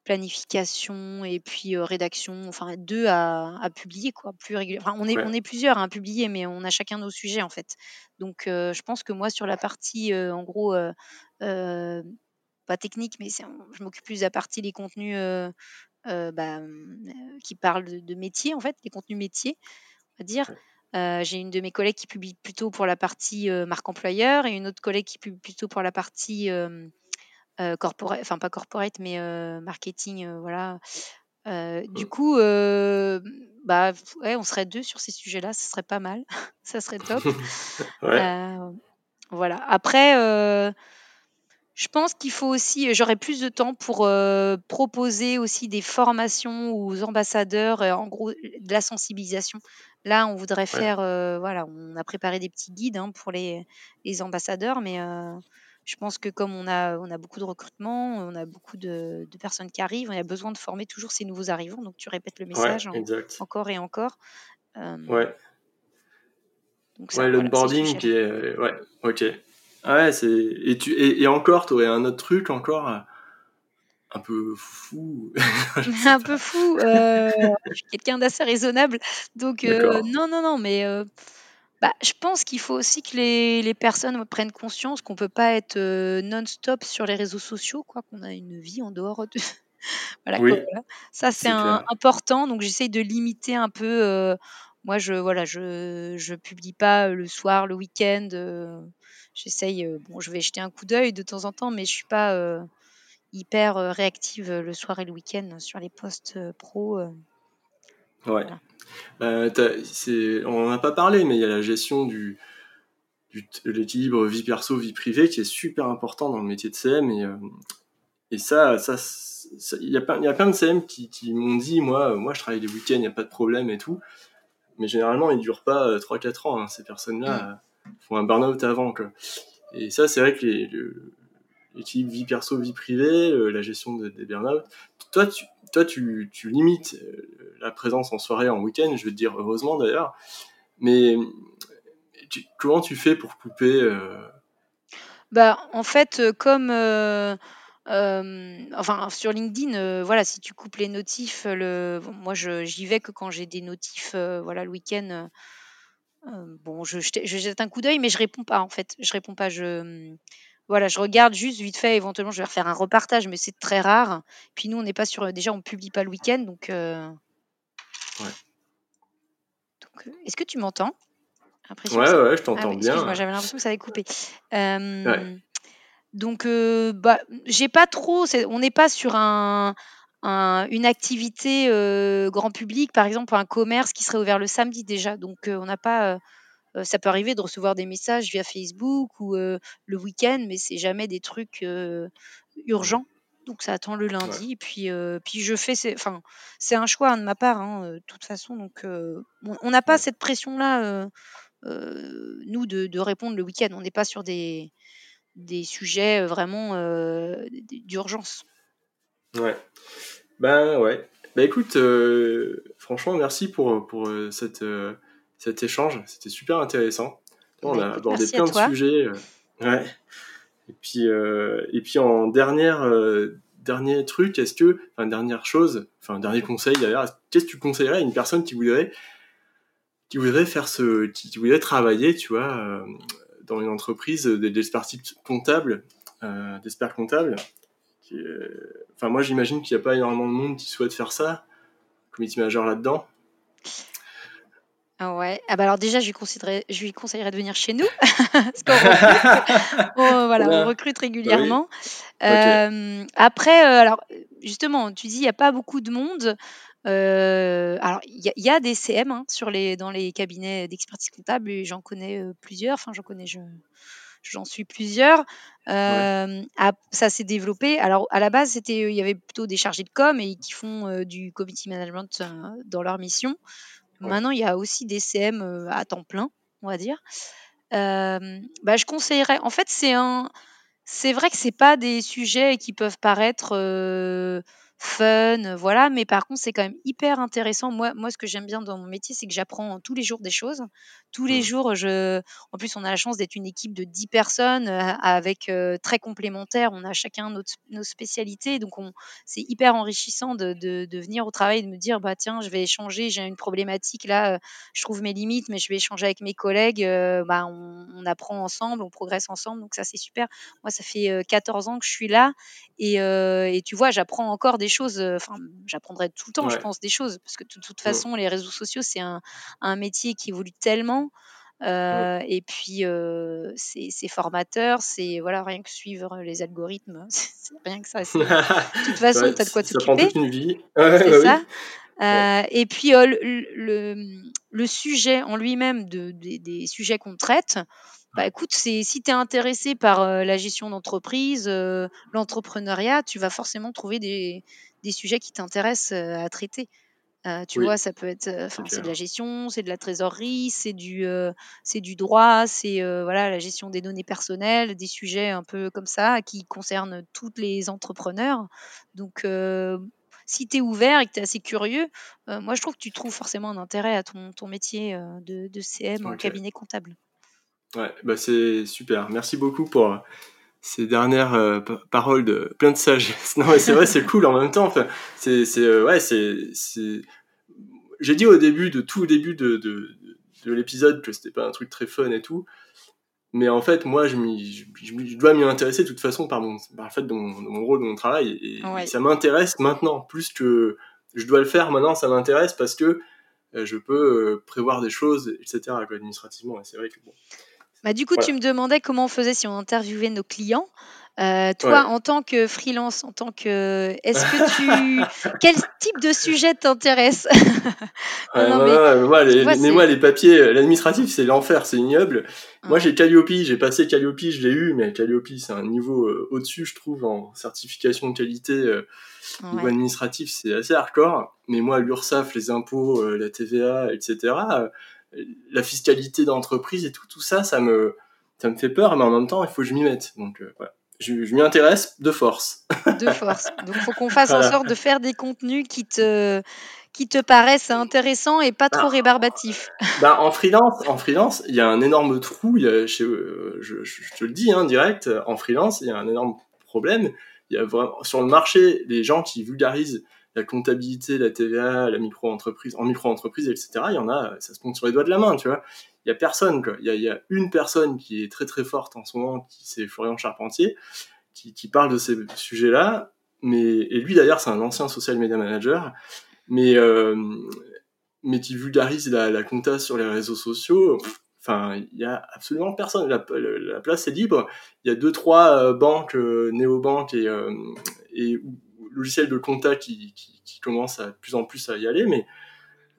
planification et puis rédaction. Enfin, deux à, à publier, quoi, plus régulièrement. on, est, on est plusieurs à publier, mais on a chacun nos sujets, en fait. Donc, je pense que moi, sur la partie, en gros, pas technique, mais je m'occupe plus de la partie des contenus bah, qui parlent de, de métier, en fait, les contenus métiers va dire. j'ai une de mes collègues qui publie plutôt pour la partie marque employeur et une autre collègue qui publie plutôt pour la partie corporate, enfin pas corporate, mais marketing, voilà, du coup, bah, ouais, on serait deux sur ces sujets-là, ce serait pas mal, <laughs> ça serait top. <laughs> voilà. Après, je pense qu'il faut aussi j'aurais plus de temps pour, proposer aussi des formations aux ambassadeurs, en gros, de la sensibilisation. Là, on voudrait faire, voilà, on a préparé des petits guides, hein, pour les les ambassadeurs, mais je pense que comme on a on a beaucoup de recrutement, on a beaucoup de de personnes qui arrivent, on a besoin de former toujours ces nouveaux arrivants, donc tu répètes le message encore et encore. Ouais. donc Ouais, l'onboarding qui est, ouais, OK. Ouais, c'est et tu et, encore, tu aurais un autre truc encore euh, un peu fou. <laughs> <laughs> un peu fou. Euh, je suis quelqu'un d'assez raisonnable, donc euh, non, non, non, mais bah, je pense qu'il faut aussi que les, les personnes prennent conscience qu'on peut pas être non-stop sur les réseaux sociaux, quoi, qu'on a une vie en dehors de. <laughs> voilà, oui, Ça, c'est important. Donc, j'essaye de limiter un peu. moi, je voilà, je je publie pas le soir, le week-end j'essaye, bon, je vais jeter un coup d'œil de temps en temps, mais je suis pas hyper réactive le soir et le week-end sur les posts pro. ouais. Bah, on n'en a pas parlé, mais il y a la gestion du, de l'équilibre vie perso, vie privée qui est super important dans le métier de CM. Et, et ça, ça, il y, a plein, y a plein de CM qui, qui m'ont dit, moi, moi, je travaille les week-ends, il n'y a pas de problème et tout. Mais généralement, ils ne durent pas 3-4 ans, hein, ces personnes-là. Font un burn-out avant. Et ça, c'est vrai que l'équilibre vie perso, vie privée, euh, la gestion des burn-out, toi, tu, toi tu, limites euh, la présence en soirée, en week-end, je veux te dire heureusement d'ailleurs, mais comment tu fais pour couper euh... bah, En fait, comme... Enfin, sur LinkedIn, voilà, si tu coupes les notifs, le, moi j'y vais que quand j'ai des notifs, voilà, le week-end bon, je, jette un coup d'œil, mais je réponds pas en fait. Je réponds pas. Je mmh, voilà, je regarde juste vite fait. Éventuellement, je vais refaire un repartage, mais c'est très rare. Puis nous, on n'est pas sur. Déjà, on publie pas le week-end, donc. Ouais. Donc, est-ce que tu m'entends? Ouais, ouais, je t'entends ah, bien. J'avais l'impression que ça avait coupé. Donc, bah, j'ai pas trop. On n'est pas sur un, une activité grand public, par exemple un commerce qui serait ouvert le samedi déjà. Donc on n'a pas, ça peut arriver de recevoir des messages via Facebook ou le week-end, mais c'est jamais des trucs urgents. Donc ça attend le lundi. Et puis, puis je fais, enfin c'est un choix hein, de ma part, hein, de toute façon. Donc on n'a pas cette pression-là, nous, de, de, répondre le week-end. On n'est pas sur des, des sujets vraiment d'urgence. Ouais. Ben ouais. Ben écoute, euh, franchement, merci pour, pour euh, cette, euh, cet échange. C'était super intéressant. On a abordé plein de sujets. ouais. Et puis, et puis en dernière, dernier truc, est-ce que, enfin, dernière chose, enfin, dernier conseil d'ailleurs, qu'est-ce que tu conseillerais à une personne qui voudrait, qui voudrait faire ce, qui, voudrait travailler, tu vois, dans une entreprise d'expertise comptable, Enfin, moi, j'imagine qu'il n'y a pas énormément de monde qui souhaite faire ça, community manager là-dedans. Ah ouais. Ah bah alors déjà, je lui, conseillerais, je lui conseillerais de venir chez nous. <laughs> Parce qu'on recrute, <laughs> on, voilà, on recrute régulièrement. Euh, après, euh, alors justement, tu dis il n'y a pas beaucoup de monde. Euh, alors, il y, a des CM hein, sur les, dans les cabinets d'expertise comptable, et j'en connais plusieurs. Enfin, j'en connais, je, j'en suis plusieurs. Euh, ça s'est développé. Alors à la base, c'était il y avait plutôt des chargés de com et qui font euh, du community management euh, dans leur mission. Maintenant, il y a aussi des CM à temps plein, on va dire. bah, je conseillerais. En fait, c'est un. C'est vrai que c'est pas des sujets qui peuvent paraître fun, voilà. Mais par contre, c'est quand même hyper intéressant. Moi, moi ce que j'aime bien dans mon métier, c'est que j'apprends tous les jours des choses. Tous les mmh. jours, je... en plus, on a la chance d'être une équipe de 10 personnes euh, avec euh, très complémentaires. On a chacun nos spécialités. Donc, on... c'est hyper enrichissant de, de, venir au travail et de me dire, bah tiens, je vais échanger, j'ai une problématique là, euh, je trouve mes limites, mais je vais échanger avec mes collègues. bah, on, on, apprend ensemble, on progresse ensemble. Donc, ça, c'est super. Moi, ça fait 14 ans que je suis là et, et tu vois, j'apprends encore des choses. Enfin, j'apprendrai tout le temps, je pense, des choses parce que de toute façon, les réseaux sociaux, c'est un, un métier qui évolue tellement Et puis, c'est formateur, c'est voilà, rien que suivre les algorithmes, <laughs> c'est rien que ça. de toute <laughs> façon, tu as de quoi t'occuper. Ça prend toute une vie. <laughs> c'est ça. et puis le, le, sujet en lui-même de, des sujets qu'on traite, bah écoute, c'est si tu es intéressé par la gestion d'entreprise, l'entrepreneuriat, tu vas forcément trouver des, des sujets qui t'intéressent à traiter. tu vois, ça peut être, enfin, c'est de la gestion, c'est de la trésorerie, c'est du, c'est du droit, c'est voilà la gestion des données personnelles, des sujets un peu comme ça qui concernent tous les entrepreneurs. Donc, si tu es ouvert et que tu es assez curieux, moi je trouve que tu trouves forcément un intérêt à ton, ton métier de, de CM en cabinet comptable. Ouais, bah c'est super. Merci beaucoup pour euh, ces dernières euh, paroles de plein de sagesse. <laughs> Non, mais c'est vrai, c'est cool en même temps. Enfin, c'est, c'est, euh, ouais, c'est, c'est. J'ai dit au début, de tout au début de, de, de l'épisode, que c'était pas un truc très fun et tout. Mais en fait, moi, je, je, je dois m'y intéresser de toute façon par, mon, par le fait de mon, de mon rôle, de mon travail. Et, ça m'intéresse maintenant, plus que je dois le faire maintenant, ça m'intéresse parce que je peux prévoir des choses, etc. administrativement. Et c'est vrai que bon, bah, du coup, tu me demandais comment on faisait si on interviewait nos clients. Euh, toi, en tant que freelance, en tant que, est-ce que tu, <laughs> quel type de sujet t'intéresse? Mais, moi, les, papiers, euh, l'administratif, c'est l'enfer, c'est ignoble. Moi, j'ai Calliope, j'ai passé Calliope, je l'ai eu, mais Calliope, c'est un niveau euh, au-dessus, je trouve, en certification de qualité. niveau administratif, c'est assez hardcore. Mais moi, l'URSSAF, les impôts, la TVA, etc la fiscalité d'entreprise et tout, tout ça, ça me, ça me fait peur, mais en même temps, il faut que je m'y mette. Donc euh, voilà. Je, m'y intéresse de force. <laughs> de force. Donc, il faut qu'on fasse en sorte de faire des contenus qui te, qui te paraissent intéressants et pas trop bah, rébarbatifs. <laughs> Bah, en freelance, en freelance, il y a un énorme trou. Euh, je, te le dis hein, direct. En freelance, il y a un énorme problème. Il y a vraiment sur le marché les gens qui vulgarisent la comptabilité, la TVA, la micro-entreprise, en micro-entreprise, etc. Il y en a, ça se compte sur les doigts de la main, tu vois. Il y a personne. Il y a, une personne qui est très très forte en ce moment, qui c'est Florian Charpentier, qui, parle de ces sujets-là. Mais et lui d'ailleurs, c'est un ancien social media manager, mais euh, mais qui vulgarise la, la compta sur les réseaux sociaux. Enfin, il y a absolument personne. La, la, place est libre. Il y a deux trois euh, banques, euh, néobanques et, euh, et logiciel de compta qui, qui, commence à de plus en plus à y aller, mais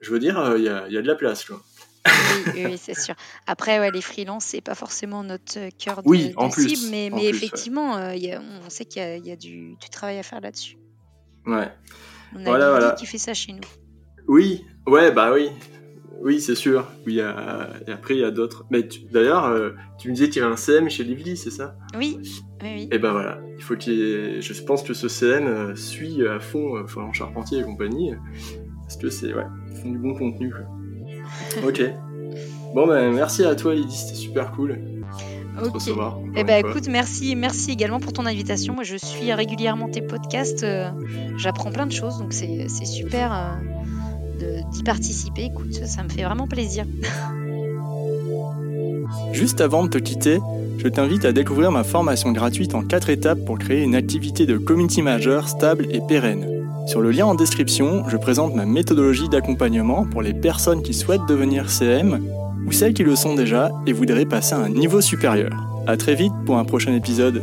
je veux dire, euh, il y, a, y, a, de la place. Quoi. Oui, c'est sûr. Après, ouais, les freelances, c'est pas forcément notre cœur de, oui, en plus, mais, mais effectivement, euh, y a, on sait qu'il y, y a, du, du, travail à faire là-dessus. Ouais. On a voilà, voilà. qui fait ça chez nous. Oui, ouais, bah oui. Oui, c'est sûr. Oui, et après, il y a d'autres. Mais d'ailleurs, euh, tu me disais qu'il y avait un CM chez Lively, c'est ça? Oui, oui, oui. Et ben voilà, il faut qu'il Je pense que ce CM euh, suit à fond euh, Florent Charpentier et compagnie, parce que c'est... Ouais, ils font du bon contenu. <laughs> ok. Bon, ben merci à toi, Lydie, c'était super cool. Ok. Eh ben écoute, merci, merci également pour ton invitation. Moi, je suis régulièrement tes podcasts. J'apprends plein de choses, donc c'est super d'y participer. Écoute, ça me fait vraiment plaisir. Juste avant de te quitter, je t'invite à découvrir ma formation gratuite en 4 étapes pour créer une activité de community manager stable et pérenne. Sur le lien en description, je présente ma méthodologie d'accompagnement pour les personnes qui souhaitent devenir CM ou celles qui le sont déjà et voudraient passer à un niveau supérieur. A très vite pour un prochain épisode.